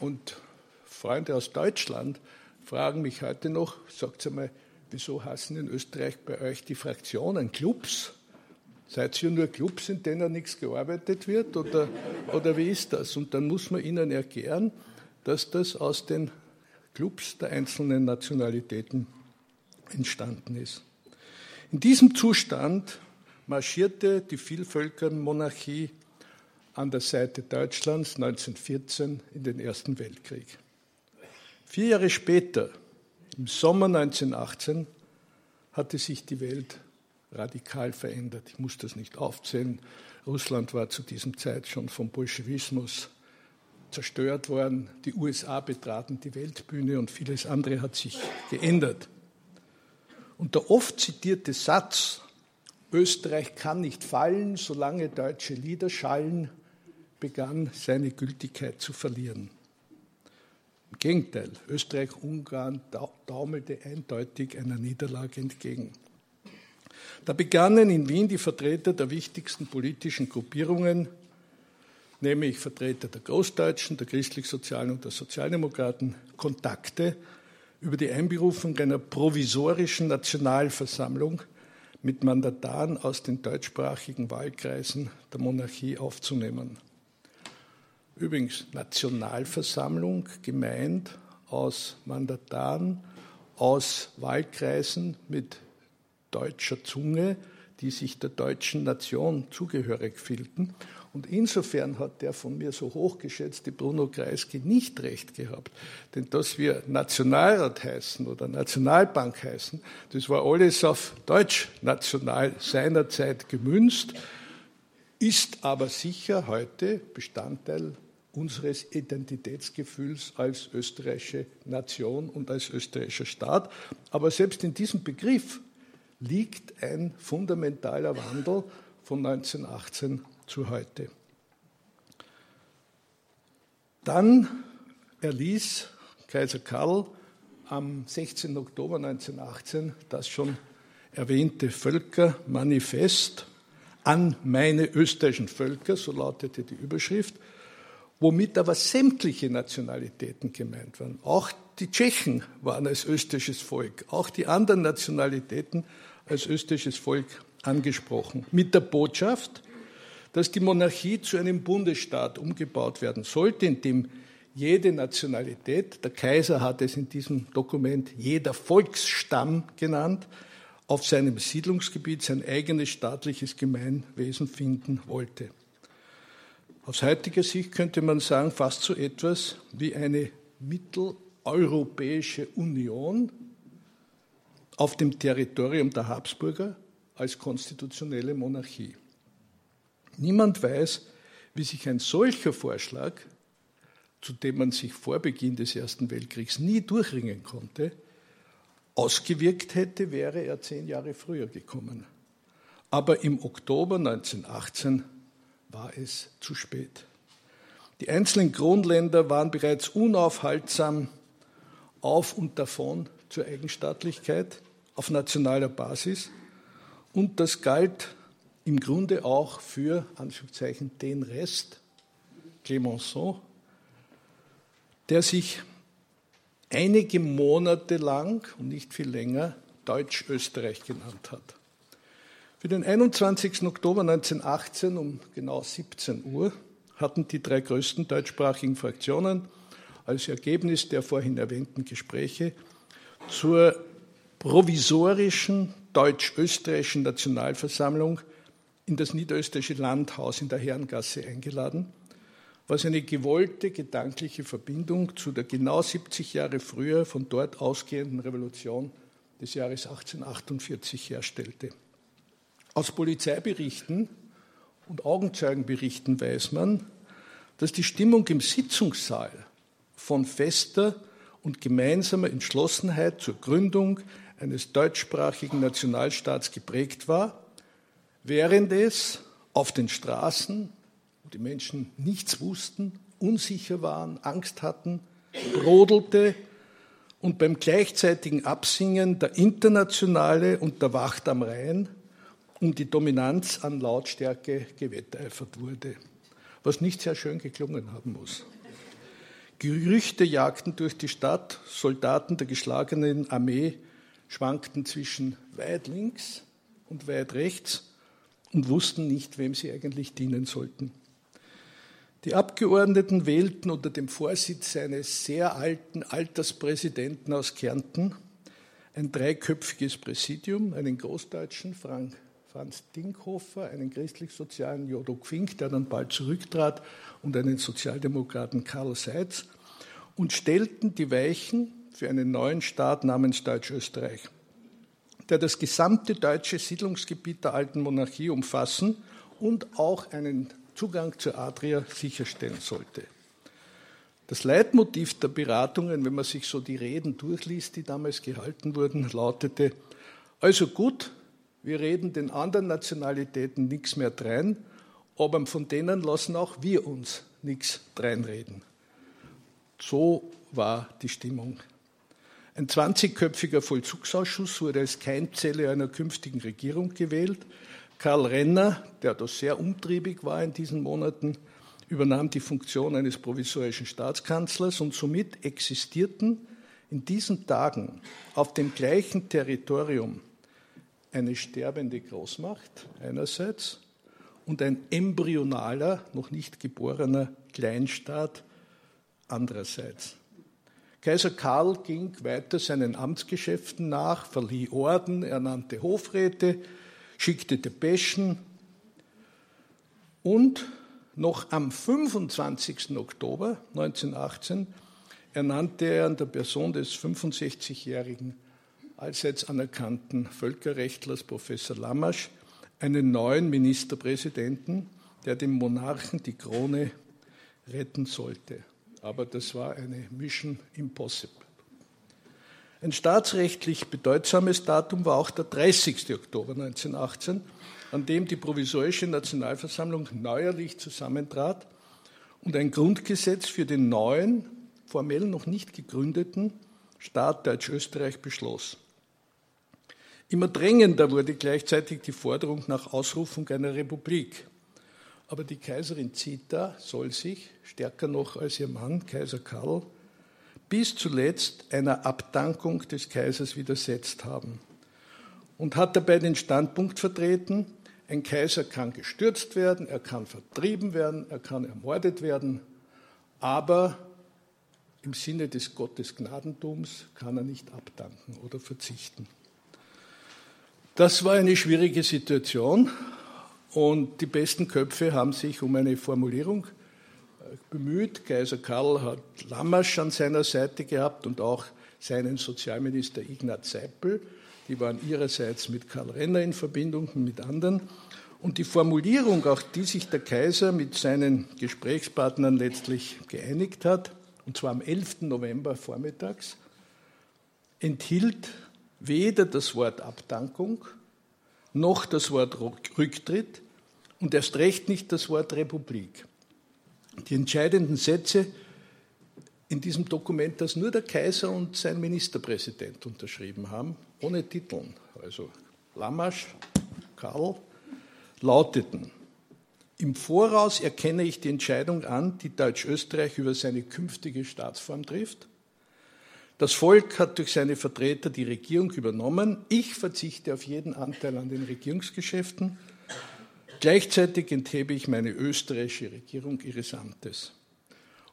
Und Freunde aus Deutschland fragen mich heute noch, sagt einmal, wieso hassen in Österreich bei euch die Fraktionen Clubs? Seid ihr nur Clubs, in denen nichts gearbeitet wird? Oder, oder wie ist das? Und dann muss man ihnen erklären, dass das aus den Clubs der einzelnen Nationalitäten entstanden ist. In diesem Zustand marschierte die Vielvölkermonarchie an der Seite Deutschlands 1914 in den Ersten Weltkrieg. Vier Jahre später, im Sommer 1918, hatte sich die Welt radikal verändert. Ich muss das nicht aufzählen. Russland war zu diesem Zeit schon vom Bolschewismus zerstört worden. Die USA betraten die Weltbühne und vieles andere hat sich geändert. Und der oft zitierte Satz, Österreich kann nicht fallen, solange deutsche Lieder schallen, begann seine Gültigkeit zu verlieren. Im Gegenteil, Österreich-Ungarn taumelte eindeutig einer Niederlage entgegen. Da begannen in Wien die Vertreter der wichtigsten politischen Gruppierungen, nämlich Vertreter der Großdeutschen, der Christlich-Sozialen und der Sozialdemokraten, Kontakte über die Einberufung einer provisorischen Nationalversammlung mit Mandataren aus den deutschsprachigen Wahlkreisen der Monarchie aufzunehmen. Übrigens Nationalversammlung gemeint aus Mandataren aus Wahlkreisen mit deutscher Zunge, die sich der deutschen Nation zugehörig fühlten. Und insofern hat der von mir so hochgeschätzte Bruno Kreisky nicht recht gehabt. Denn dass wir Nationalrat heißen oder Nationalbank heißen, das war alles auf Deutsch national seinerzeit gemünzt, ist aber sicher heute Bestandteil unseres Identitätsgefühls als österreichische Nation und als österreichischer Staat. Aber selbst in diesem Begriff liegt ein fundamentaler Wandel von 1918 zu heute. Dann erließ Kaiser Karl am 16. Oktober 1918 das schon erwähnte Völkermanifest an meine österreichischen Völker, so lautete die Überschrift, womit aber sämtliche Nationalitäten gemeint waren. Auch die Tschechen waren als österreichisches Volk, auch die anderen Nationalitäten als österreichisches Volk angesprochen. Mit der Botschaft, dass die Monarchie zu einem Bundesstaat umgebaut werden sollte, in dem jede Nationalität, der Kaiser hat es in diesem Dokument jeder Volksstamm genannt, auf seinem Siedlungsgebiet sein eigenes staatliches Gemeinwesen finden wollte. Aus heutiger Sicht könnte man sagen, fast so etwas wie eine mitteleuropäische Union auf dem Territorium der Habsburger als konstitutionelle Monarchie. Niemand weiß, wie sich ein solcher Vorschlag, zu dem man sich vor Beginn des Ersten Weltkriegs nie durchringen konnte, ausgewirkt hätte, wäre er zehn Jahre früher gekommen. Aber im Oktober 1918 war es zu spät. Die einzelnen Kronländer waren bereits unaufhaltsam auf und davon zur Eigenstaatlichkeit auf nationaler Basis und das galt im Grunde auch für Anführungszeichen den Rest, Clemenceau, der sich einige Monate lang und nicht viel länger Deutsch-Österreich genannt hat. Für den 21. Oktober 1918 um genau 17 Uhr hatten die drei größten deutschsprachigen Fraktionen als Ergebnis der vorhin erwähnten Gespräche zur provisorischen deutsch-österreichischen Nationalversammlung in das niederösterreichische Landhaus in der Herrengasse eingeladen, was eine gewollte gedankliche Verbindung zu der genau 70 Jahre früher von dort ausgehenden Revolution des Jahres 1848 herstellte. Aus Polizeiberichten und Augenzeugenberichten weiß man, dass die Stimmung im Sitzungssaal von fester und gemeinsamer Entschlossenheit zur Gründung eines deutschsprachigen Nationalstaats geprägt war, während es auf den Straßen, wo die Menschen nichts wussten, unsicher waren, Angst hatten, brodelte und beim gleichzeitigen Absingen der Internationale und der Wacht am Rhein um die Dominanz an Lautstärke gewetteifert wurde, was nicht sehr schön geklungen haben muss. Gerüchte jagten durch die Stadt, Soldaten der geschlagenen Armee schwankten zwischen weit links und weit rechts und wussten nicht, wem sie eigentlich dienen sollten. Die Abgeordneten wählten unter dem Vorsitz eines sehr alten Alterspräsidenten aus Kärnten ein dreiköpfiges Präsidium, einen Großdeutschen, Frank, Franz Dinkhofer, einen christlich-sozialen Jodo Fink, der dann bald zurücktrat, und einen Sozialdemokraten Karl Seitz und stellten die Weichen für einen neuen Staat namens Deutsch-Österreich, der das gesamte deutsche Siedlungsgebiet der alten Monarchie umfassen und auch einen Zugang zur Adria sicherstellen sollte. Das Leitmotiv der Beratungen, wenn man sich so die Reden durchliest, die damals gehalten wurden, lautete, also gut, wir reden den anderen Nationalitäten nichts mehr drein, aber von denen lassen auch wir uns nichts dreinreden. So war die Stimmung. Ein 20-köpfiger Vollzugsausschuss wurde als Keimzelle einer künftigen Regierung gewählt. Karl Renner, der da sehr umtriebig war in diesen Monaten, übernahm die Funktion eines provisorischen Staatskanzlers und somit existierten in diesen Tagen auf dem gleichen Territorium eine sterbende Großmacht einerseits und ein embryonaler, noch nicht geborener Kleinstaat andererseits. Kaiser Karl ging weiter seinen Amtsgeschäften nach, verlieh Orden, ernannte Hofräte, schickte Depeschen und noch am 25. Oktober 1918 ernannte er in der Person des 65-jährigen allseits anerkannten Völkerrechtlers Professor Lamasch einen neuen Ministerpräsidenten, der dem Monarchen die Krone retten sollte. Aber das war eine Mission Impossible. Ein staatsrechtlich bedeutsames Datum war auch der 30. Oktober 1918, an dem die provisorische Nationalversammlung neuerlich zusammentrat und ein Grundgesetz für den neuen, formell noch nicht gegründeten Staat Deutsch-Österreich beschloss. Immer drängender wurde gleichzeitig die Forderung nach Ausrufung einer Republik. Aber die Kaiserin Zita soll sich, stärker noch als ihr Mann, Kaiser Karl, bis zuletzt einer Abdankung des Kaisers widersetzt haben und hat dabei den Standpunkt vertreten, ein Kaiser kann gestürzt werden, er kann vertrieben werden, er kann ermordet werden, aber im Sinne des Gottesgnadentums kann er nicht abdanken oder verzichten. Das war eine schwierige Situation und die besten Köpfe haben sich um eine Formulierung bemüht. Kaiser Karl hat Lammasch an seiner Seite gehabt und auch seinen Sozialminister Ignaz Seipel. Die waren ihrerseits mit Karl Renner in Verbindung und mit anderen. Und die Formulierung, auf die sich der Kaiser mit seinen Gesprächspartnern letztlich geeinigt hat, und zwar am 11. November vormittags, enthielt weder das Wort Abdankung noch das Wort Rücktritt und erst recht nicht das Wort Republik. Die entscheidenden Sätze in diesem Dokument, das nur der Kaiser und sein Ministerpräsident unterschrieben haben, ohne Titeln, also Lamasch, Karl, lauteten, im Voraus erkenne ich die Entscheidung an, die Deutsch-Österreich über seine künftige Staatsform trifft. Das Volk hat durch seine Vertreter die Regierung übernommen. Ich verzichte auf jeden Anteil an den Regierungsgeschäften. Gleichzeitig enthebe ich meine österreichische Regierung ihres Amtes.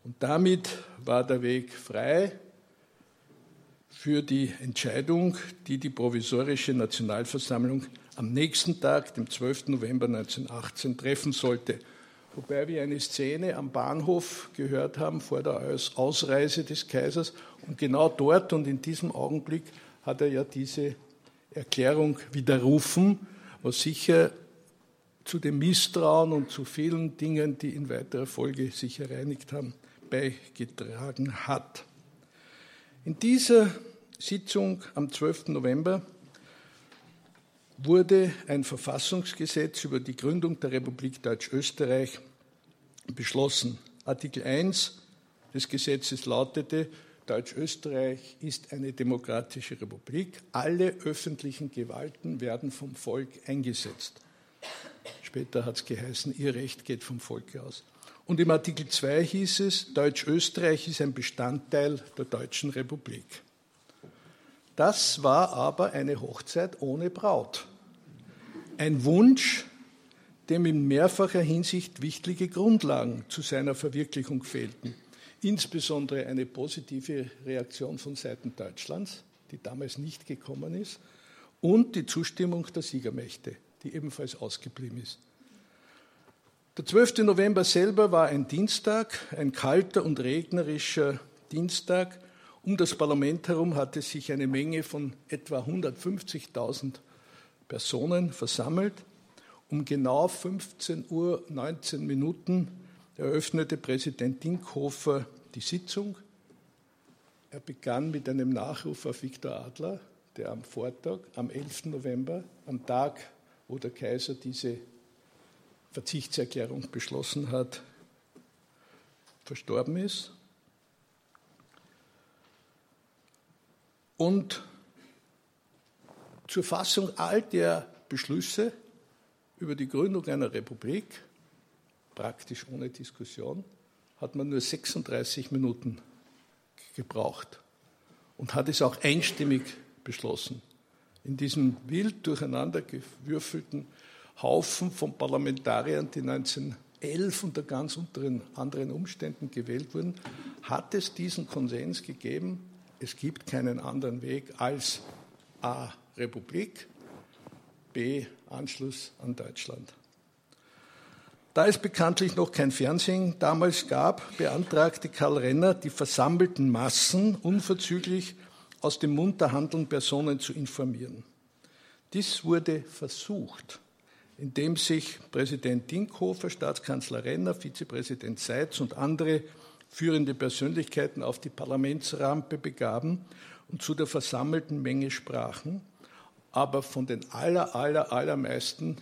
Und damit war der Weg frei für die Entscheidung, die die provisorische Nationalversammlung am nächsten Tag, dem 12. November 1918, treffen sollte. Wobei wir eine Szene am Bahnhof gehört haben vor der Ausreise des Kaisers. Und genau dort und in diesem Augenblick hat er ja diese Erklärung widerrufen, was sicher zu dem Misstrauen und zu vielen Dingen, die in weiterer Folge sich ereinigt haben, beigetragen hat. In dieser Sitzung am 12. November wurde ein Verfassungsgesetz über die Gründung der Republik Deutsch-Österreich beschlossen. Artikel 1 des Gesetzes lautete, Deutsch-Österreich ist eine demokratische Republik. Alle öffentlichen Gewalten werden vom Volk eingesetzt. Später hat es geheißen, ihr Recht geht vom Volke aus. Und im Artikel 2 hieß es, Deutsch-Österreich ist ein Bestandteil der Deutschen Republik. Das war aber eine Hochzeit ohne Braut. Ein Wunsch, dem in mehrfacher Hinsicht wichtige Grundlagen zu seiner Verwirklichung fehlten. Insbesondere eine positive Reaktion von Seiten Deutschlands, die damals nicht gekommen ist, und die Zustimmung der Siegermächte, die ebenfalls ausgeblieben ist. Der 12. November selber war ein Dienstag, ein kalter und regnerischer Dienstag. Um das Parlament herum hatte sich eine Menge von etwa 150.000 Personen versammelt. Um genau 15 Uhr 19 Minuten eröffnete Präsident Dinkhofer die Sitzung. Er begann mit einem Nachruf auf Viktor Adler, der am Vortag, am 11. November, am Tag, wo der Kaiser diese Verzichtserklärung beschlossen hat, verstorben ist. Und zur Fassung all der Beschlüsse über die Gründung einer Republik, praktisch ohne Diskussion, hat man nur 36 Minuten gebraucht und hat es auch einstimmig beschlossen. In diesem wild durcheinandergewürfelten Haufen von Parlamentariern, die 1911 unter ganz anderen Umständen gewählt wurden, hat es diesen Konsens gegeben, es gibt keinen anderen Weg als A. Republik, Anschluss an Deutschland. Da es bekanntlich noch kein Fernsehen damals gab, beantragte Karl Renner, die versammelten Massen unverzüglich aus dem Mund der handelnden Personen zu informieren. Dies wurde versucht in dem sich Präsident Dinkhofer, Staatskanzler Renner, Vizepräsident Seitz und andere führende Persönlichkeiten auf die Parlamentsrampe begaben und zu der versammelten Menge sprachen, aber von den aller, aller, allermeisten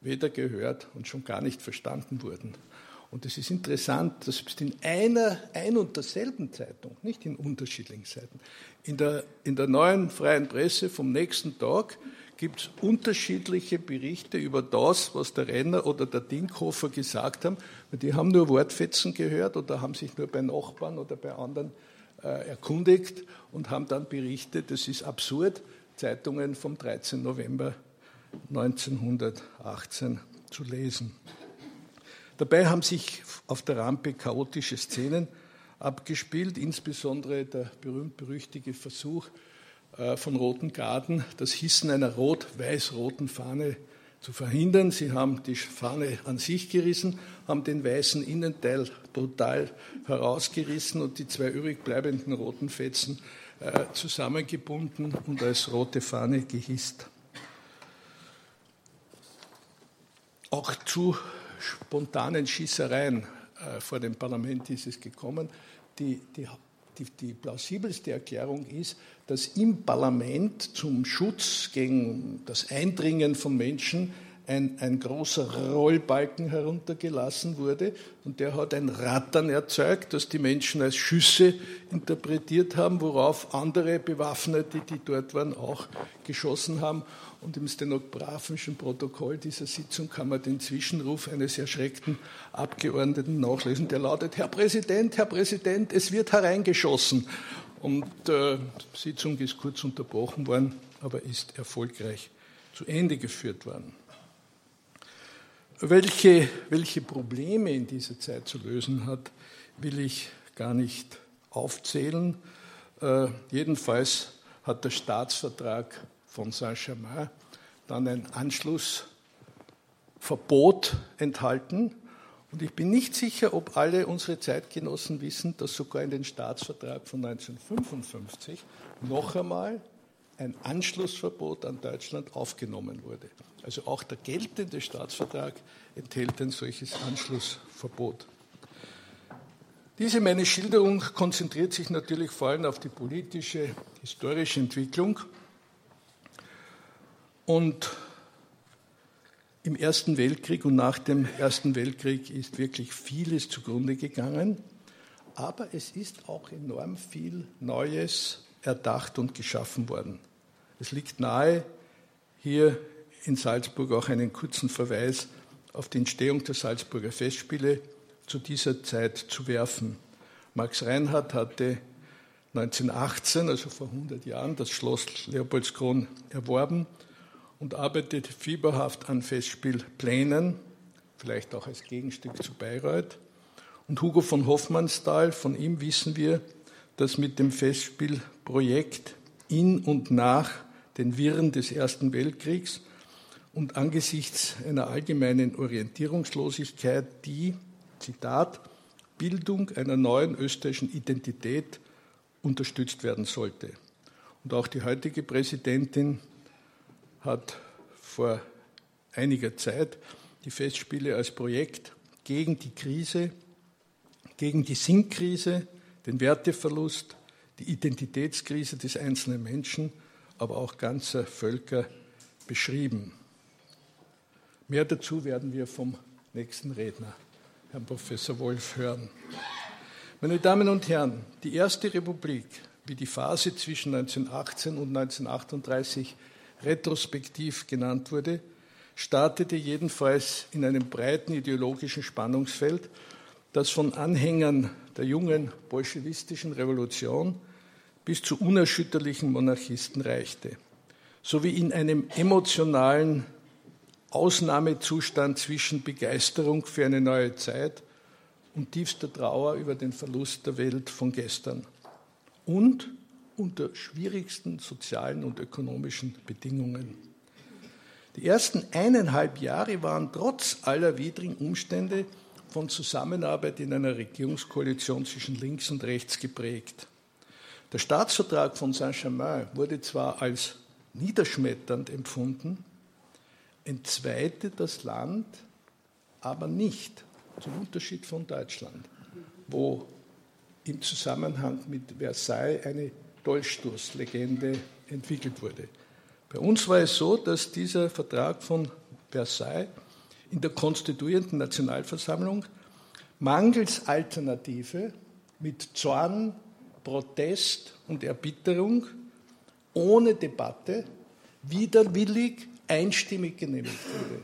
weder gehört und schon gar nicht verstanden wurden. Und es ist interessant, dass in einer ein und derselben Zeitung, nicht in unterschiedlichen Seiten, in der, in der neuen freien Presse vom nächsten Tag gibt es unterschiedliche Berichte über das, was der Renner oder der Dinkhofer gesagt haben. Die haben nur Wortfetzen gehört oder haben sich nur bei Nachbarn oder bei anderen äh, erkundigt und haben dann berichtet, das ist absurd, Zeitungen vom 13. November 1918 zu lesen. Dabei haben sich auf der Rampe chaotische Szenen abgespielt, insbesondere der berühmt-berüchtigte Versuch, äh, von Roten Garden das Hissen einer rot-weiß-roten Fahne zu verhindern. Sie haben die Fahne an sich gerissen, haben den weißen Innenteil brutal herausgerissen und die zwei übrig bleibenden roten Fetzen zusammengebunden und als rote Fahne gehisst. Auch zu spontanen Schießereien äh, vor dem Parlament ist es gekommen. Die, die die, die plausibelste Erklärung ist, dass im Parlament zum Schutz gegen das Eindringen von Menschen ein, ein, großer Rollbalken heruntergelassen wurde und der hat ein Rattern erzeugt, das die Menschen als Schüsse interpretiert haben, worauf andere Bewaffnete, die dort waren, auch geschossen haben. Und im stenografischen Protokoll dieser Sitzung kann man den Zwischenruf eines erschreckten Abgeordneten nachlesen, der lautet, Herr Präsident, Herr Präsident, es wird hereingeschossen. Und äh, die Sitzung ist kurz unterbrochen worden, aber ist erfolgreich zu Ende geführt worden. Welche, welche Probleme in dieser Zeit zu lösen hat, will ich gar nicht aufzählen. Äh, jedenfalls hat der Staatsvertrag von Saint-Germain dann ein Anschlussverbot enthalten. Und ich bin nicht sicher, ob alle unsere Zeitgenossen wissen, dass sogar in den Staatsvertrag von 1955 noch einmal ein Anschlussverbot an Deutschland aufgenommen wurde. Also auch der geltende Staatsvertrag enthält ein solches Anschlussverbot. Diese meine Schilderung konzentriert sich natürlich vor allem auf die politische, historische Entwicklung und im Ersten Weltkrieg und nach dem Ersten Weltkrieg ist wirklich vieles zugrunde gegangen, aber es ist auch enorm viel Neues erdacht und geschaffen worden. Es liegt nahe, hier in Salzburg auch einen kurzen Verweis auf die Entstehung der Salzburger Festspiele zu dieser Zeit zu werfen. Max Reinhardt hatte 1918, also vor 100 Jahren, das Schloss Leopoldskron erworben und arbeitete fieberhaft an Festspielplänen, vielleicht auch als Gegenstück zu Bayreuth. Und Hugo von Hoffmannsthal, von ihm wissen wir, dass mit dem Festspielprojekt in und nach den Wirren des Ersten Weltkriegs und angesichts einer allgemeinen Orientierungslosigkeit die, Zitat, Bildung einer neuen österreichischen Identität unterstützt werden sollte. Und auch die heutige Präsidentin hat vor einiger Zeit die Festspiele als Projekt gegen die Krise, gegen die Sinnkrise, den Werteverlust, die Identitätskrise des einzelnen Menschen, aber auch ganzer Völker beschrieben. Mehr dazu werden wir vom nächsten Redner, Herrn Professor Wolf, hören. Meine Damen und Herren, die Erste Republik, wie die Phase zwischen 1918 und 1938 retrospektiv genannt wurde, startete jedenfalls in einem breiten ideologischen Spannungsfeld, das von Anhängern der jungen bolschewistischen Revolution bis zu unerschütterlichen Monarchisten reichte, sowie in einem emotionalen Ausnahmezustand zwischen Begeisterung für eine neue Zeit und tiefster Trauer über den Verlust der Welt von gestern und unter schwierigsten sozialen und ökonomischen Bedingungen. Die ersten eineinhalb Jahre waren trotz aller widrigen Umstände von Zusammenarbeit in einer Regierungskoalition zwischen links und rechts geprägt. Der Staatsvertrag von Saint-Germain wurde zwar als niederschmetternd empfunden, entzweite das Land aber nicht, zum Unterschied von Deutschland, wo im Zusammenhang mit Versailles eine Dolchstoßlegende entwickelt wurde. Bei uns war es so, dass dieser Vertrag von Versailles in der konstituierenden Nationalversammlung mangels Alternative mit Zorn, Protest und Erbitterung ohne Debatte widerwillig einstimmig genehmigt wurde.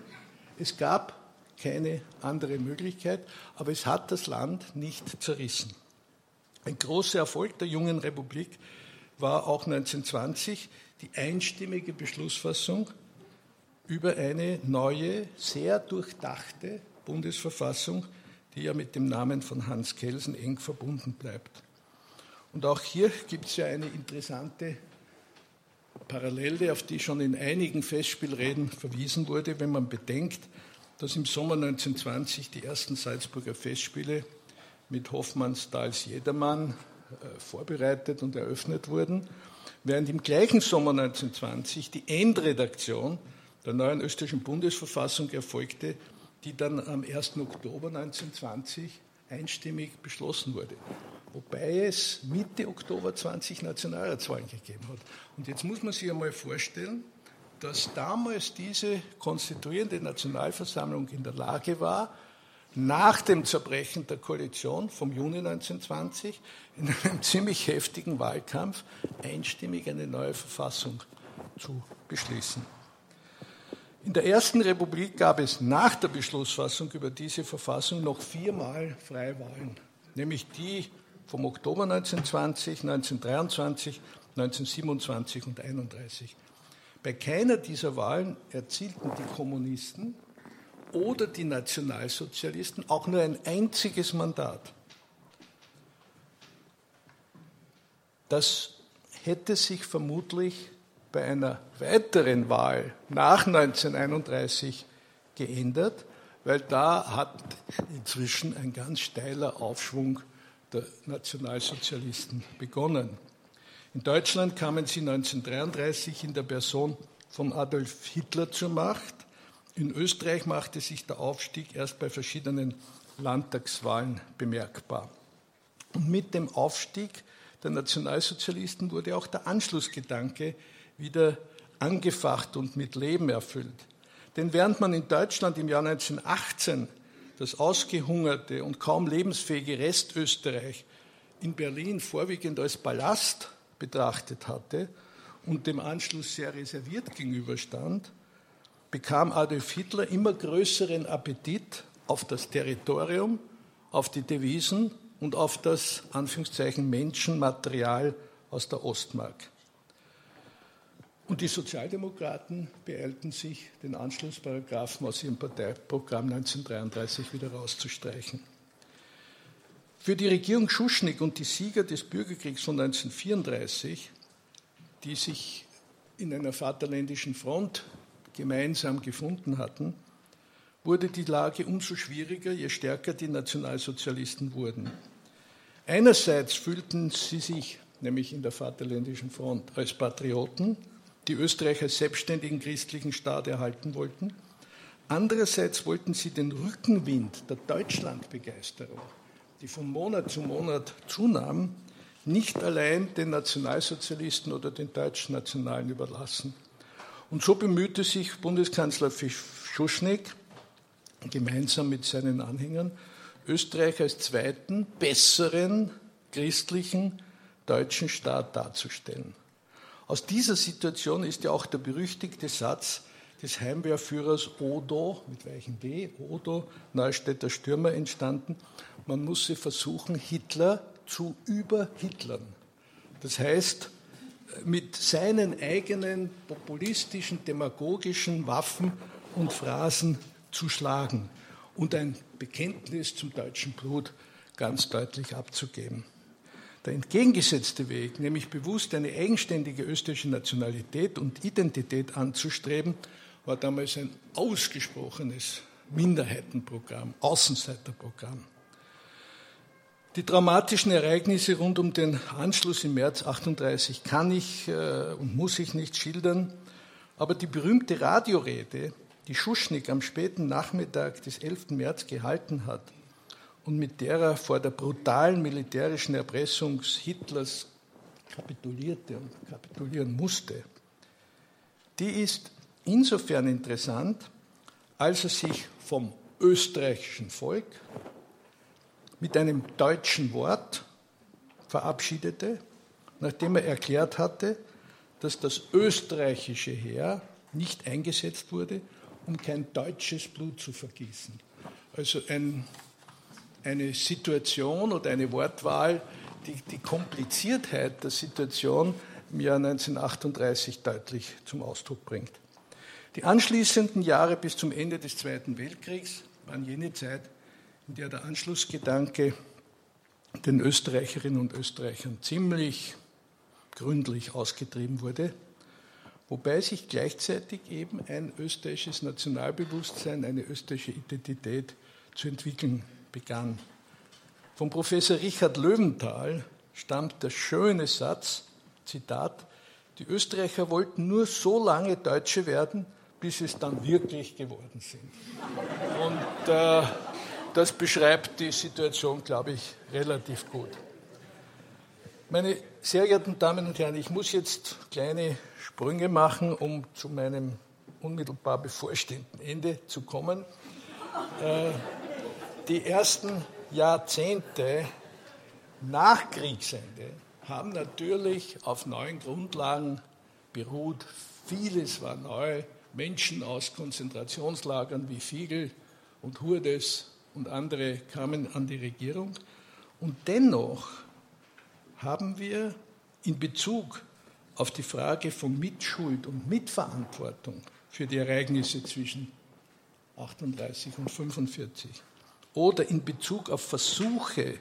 Es gab keine andere Möglichkeit, aber es hat das Land nicht zerrissen. Ein großer Erfolg der jungen Republik war auch 1920 die einstimmige Beschlussfassung über eine neue, sehr durchdachte Bundesverfassung, die ja mit dem Namen von Hans Kelsen eng verbunden bleibt. Und auch hier gibt es ja eine interessante Parallele, auf die schon in einigen Festspielreden verwiesen wurde, wenn man bedenkt, dass im Sommer 1920 die ersten Salzburger Festspiele mit Hoffmannsthals Jedermann äh, vorbereitet und eröffnet wurden, während im gleichen Sommer 1920 die Endredaktion der neuen österreichischen Bundesverfassung erfolgte, die dann am 1. Oktober 1920 einstimmig beschlossen wurde wobei es Mitte Oktober 20 Nationalratswahlen gegeben hat. Und jetzt muss man sich einmal vorstellen, dass damals diese konstituierende Nationalversammlung in der Lage war, nach dem Zerbrechen der Koalition vom Juni 1920 in einem ziemlich heftigen Wahlkampf einstimmig eine neue Verfassung zu beschließen. In der Ersten Republik gab es nach der Beschlussfassung über diese Verfassung noch viermal Freiwahlen, nämlich die vom Oktober 1920, 1923, 1927 und 1931. Bei keiner dieser Wahlen erzielten die Kommunisten oder die Nationalsozialisten auch nur ein einziges Mandat. Das hätte sich vermutlich bei einer weiteren Wahl nach 1931 geändert, weil da hat inzwischen ein ganz steiler Aufschwung der Nationalsozialisten begonnen. In Deutschland kamen sie 1933 in der Person von Adolf Hitler zur Macht. In Österreich machte sich der Aufstieg erst bei verschiedenen Landtagswahlen bemerkbar. Und mit dem Aufstieg der Nationalsozialisten wurde auch der Anschlussgedanke wieder angefacht und mit Leben erfüllt. Denn während man in Deutschland im Jahr 1918 das ausgehungerte und kaum lebensfähige Restösterreich in Berlin vorwiegend als Ballast betrachtet hatte und dem Anschluss sehr reserviert gegenüberstand, bekam Adolf Hitler immer größeren Appetit auf das Territorium, auf die Devisen und auf das Anführungszeichen Menschenmaterial aus der Ostmark. Und die Sozialdemokraten beeilten sich, den Anschlussparagraphen aus ihrem Parteiprogramm 1933 wieder rauszustreichen. Für die Regierung Schuschnigg und die Sieger des Bürgerkriegs von 1934, die sich in einer vaterländischen Front gemeinsam gefunden hatten, wurde die Lage umso schwieriger, je stärker die Nationalsozialisten wurden. Einerseits fühlten sie sich, nämlich in der Vaterländischen Front, als Patrioten, die Österreich als selbstständigen christlichen Staat erhalten wollten. Andererseits wollten sie den Rückenwind der Deutschlandbegeisterung, die von Monat zu Monat zunahm, nicht allein den Nationalsozialisten oder den deutschen Nationalen überlassen. Und so bemühte sich Bundeskanzler Schuschnigg gemeinsam mit seinen Anhängern, Österreich als zweiten, besseren christlichen deutschen Staat darzustellen. Aus dieser Situation ist ja auch der berüchtigte Satz des Heimwehrführers Odo, mit welchem D, Odo, Neustädter Stürmer entstanden. Man muss sie versuchen, Hitler zu überhitlern. Das heißt, mit seinen eigenen populistischen, demagogischen Waffen und Phrasen zu schlagen und ein Bekenntnis zum deutschen Blut ganz deutlich abzugeben. Der entgegengesetzte Weg, nämlich bewusst eine eigenständige österreichische Nationalität und Identität anzustreben, war damals ein ausgesprochenes Minderheitenprogramm, Außenseiterprogramm. Die traumatischen Ereignisse rund um den Anschluss im März 38 kann ich äh, und muss ich nicht schildern, aber die berühmte Radiorede, die Schuschnigg am späten Nachmittag des 11. März gehalten hat, und mit der er vor der brutalen militärischen Erpressung Hitlers kapitulierte und kapitulieren musste, die ist insofern interessant, als er sich vom österreichischen Volk mit einem deutschen Wort verabschiedete, nachdem er erklärt hatte, dass das österreichische Heer nicht eingesetzt wurde, um kein deutsches Blut zu vergießen. Also ein eine Situation oder eine Wortwahl, die die Kompliziertheit der Situation im Jahr 1938 deutlich zum Ausdruck bringt. Die anschließenden Jahre bis zum Ende des Zweiten Weltkriegs waren jene Zeit, in der der Anschlussgedanke den Österreicherinnen und Österreichern ziemlich gründlich ausgetrieben wurde, wobei sich gleichzeitig eben ein österreichisches Nationalbewusstsein, eine österreichische Identität zu entwickeln begann. Vom Professor Richard Löwenthal stammt der schöne Satz, Zitat, die Österreicher wollten nur so lange Deutsche werden, bis es dann wirklich geworden sind. Und äh, das beschreibt die Situation, glaube ich, relativ gut. Meine sehr geehrten Damen und Herren, ich muss jetzt kleine Sprünge machen, um zu meinem unmittelbar bevorstehenden Ende zu kommen. Äh, die ersten Jahrzehnte nach Kriegsende haben natürlich auf neuen Grundlagen beruht. Vieles war neu. Menschen aus Konzentrationslagern wie Fiegel und Hurdes und andere kamen an die Regierung. Und dennoch haben wir in Bezug auf die Frage von Mitschuld und Mitverantwortung für die Ereignisse zwischen 38 und 45 oder in Bezug auf Versuche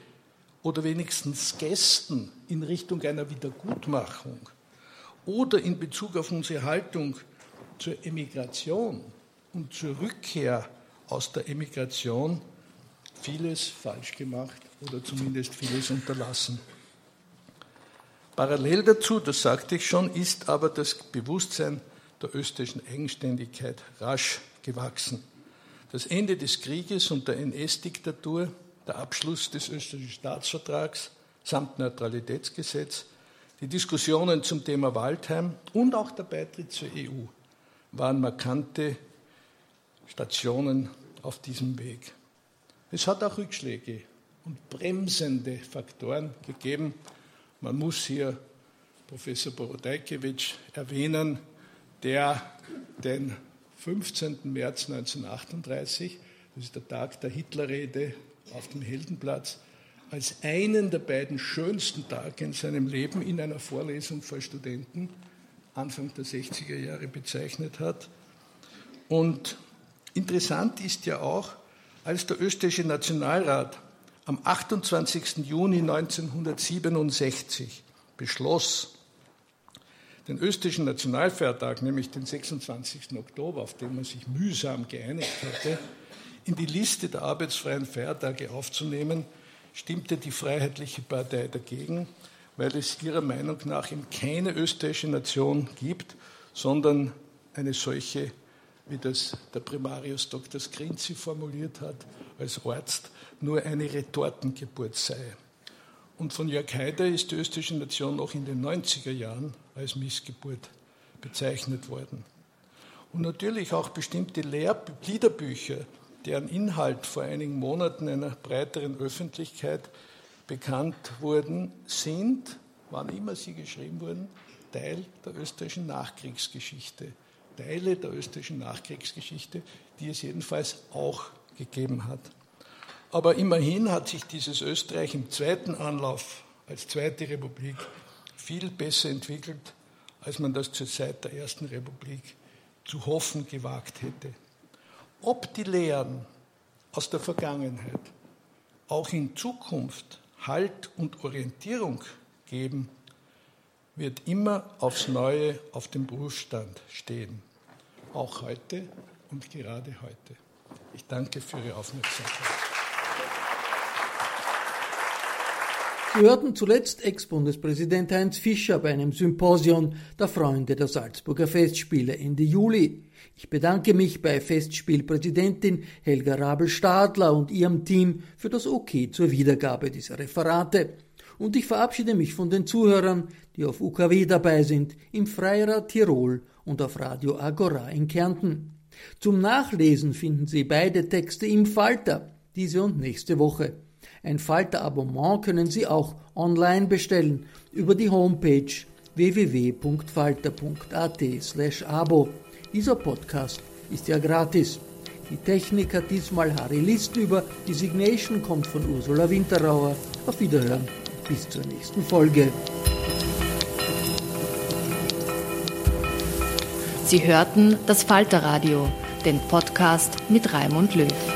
oder wenigstens Gästen in Richtung einer Wiedergutmachung oder in Bezug auf unsere Haltung zur Emigration und zur Rückkehr aus der Emigration vieles falsch gemacht oder zumindest vieles unterlassen. Parallel dazu, das sagte ich schon, ist aber das Bewusstsein der österreichischen Eigenständigkeit rasch gewachsen. Das Ende des Krieges und der NS-Diktatur, der Abschluss des österreichischen Staatsvertrags samt Neutralitätsgesetz, die Diskussionen zum Thema Waldheim und auch der Beitritt zur EU waren markante Stationen auf diesem Weg. Es hat auch Rückschläge und bremsende Faktoren gegeben. Man muss hier Professor Borodajkiewicz erwähnen, der den 15. März 1938, das ist der Tag der Hitlerrede auf dem Heldenplatz, als einen der beiden schönsten Tage in seinem Leben in einer Vorlesung vor Studenten Anfang der 60er Jahre bezeichnet hat. Und interessant ist ja auch, als der österreichische Nationalrat am 28. Juni 1967 beschloss, den österreichischen Nationalfeiertag, nämlich den 26. Oktober, auf den man sich mühsam geeinigt hatte, in die Liste der arbeitsfreien Feiertage aufzunehmen, stimmte die Freiheitliche Partei dagegen, weil es ihrer Meinung nach eben keine österreichische Nation gibt, sondern eine solche, wie das der Primarius Dr. Skrinzi formuliert hat, als Arzt, nur eine Retortengeburt sei. Und von Jörg Haider ist die österreichische Nation noch in den 90er Jahren als Missgeburt bezeichnet worden. Und natürlich auch bestimmte Lehr Liederbücher, deren Inhalt vor einigen Monaten einer breiteren Öffentlichkeit bekannt wurden, sind, wann immer sie geschrieben wurden, Teil der österreichischen Nachkriegsgeschichte. Teile der österreichischen Nachkriegsgeschichte, die es jedenfalls auch gegeben hat. Aber immerhin hat sich dieses Österreich im zweiten Anlauf als Zweite Republik viel besser entwickelt, als man das zur Zeit der Ersten Republik zu hoffen gewagt hätte. Ob die Lehren aus der Vergangenheit auch in Zukunft Halt und Orientierung geben, wird immer aufs Neue auf dem Berufsstand stehen. Auch heute und gerade heute. Ich danke für Ihre Aufmerksamkeit. Sie hörten zuletzt Ex-Bundespräsident Heinz Fischer bei einem Symposion der Freunde der Salzburger Festspiele Ende Juli. Ich bedanke mich bei Festspielpräsidentin Helga Rabel-Stadler und ihrem Team für das OK zur Wiedergabe dieser Referate. Und ich verabschiede mich von den Zuhörern, die auf UKW dabei sind, im Freirad Tirol und auf Radio Agora in Kärnten. Zum Nachlesen finden Sie beide Texte im Falter, diese und nächste Woche. Ein Falter-Abonnement können Sie auch online bestellen über die Homepage www.falter.at/abo. Dieser Podcast ist ja gratis. Die Technik hat diesmal Harry List über, die Signation kommt von Ursula Winterauer. Auf Wiederhören, bis zur nächsten Folge. Sie hörten das Falterradio, den Podcast mit Raimund Löw.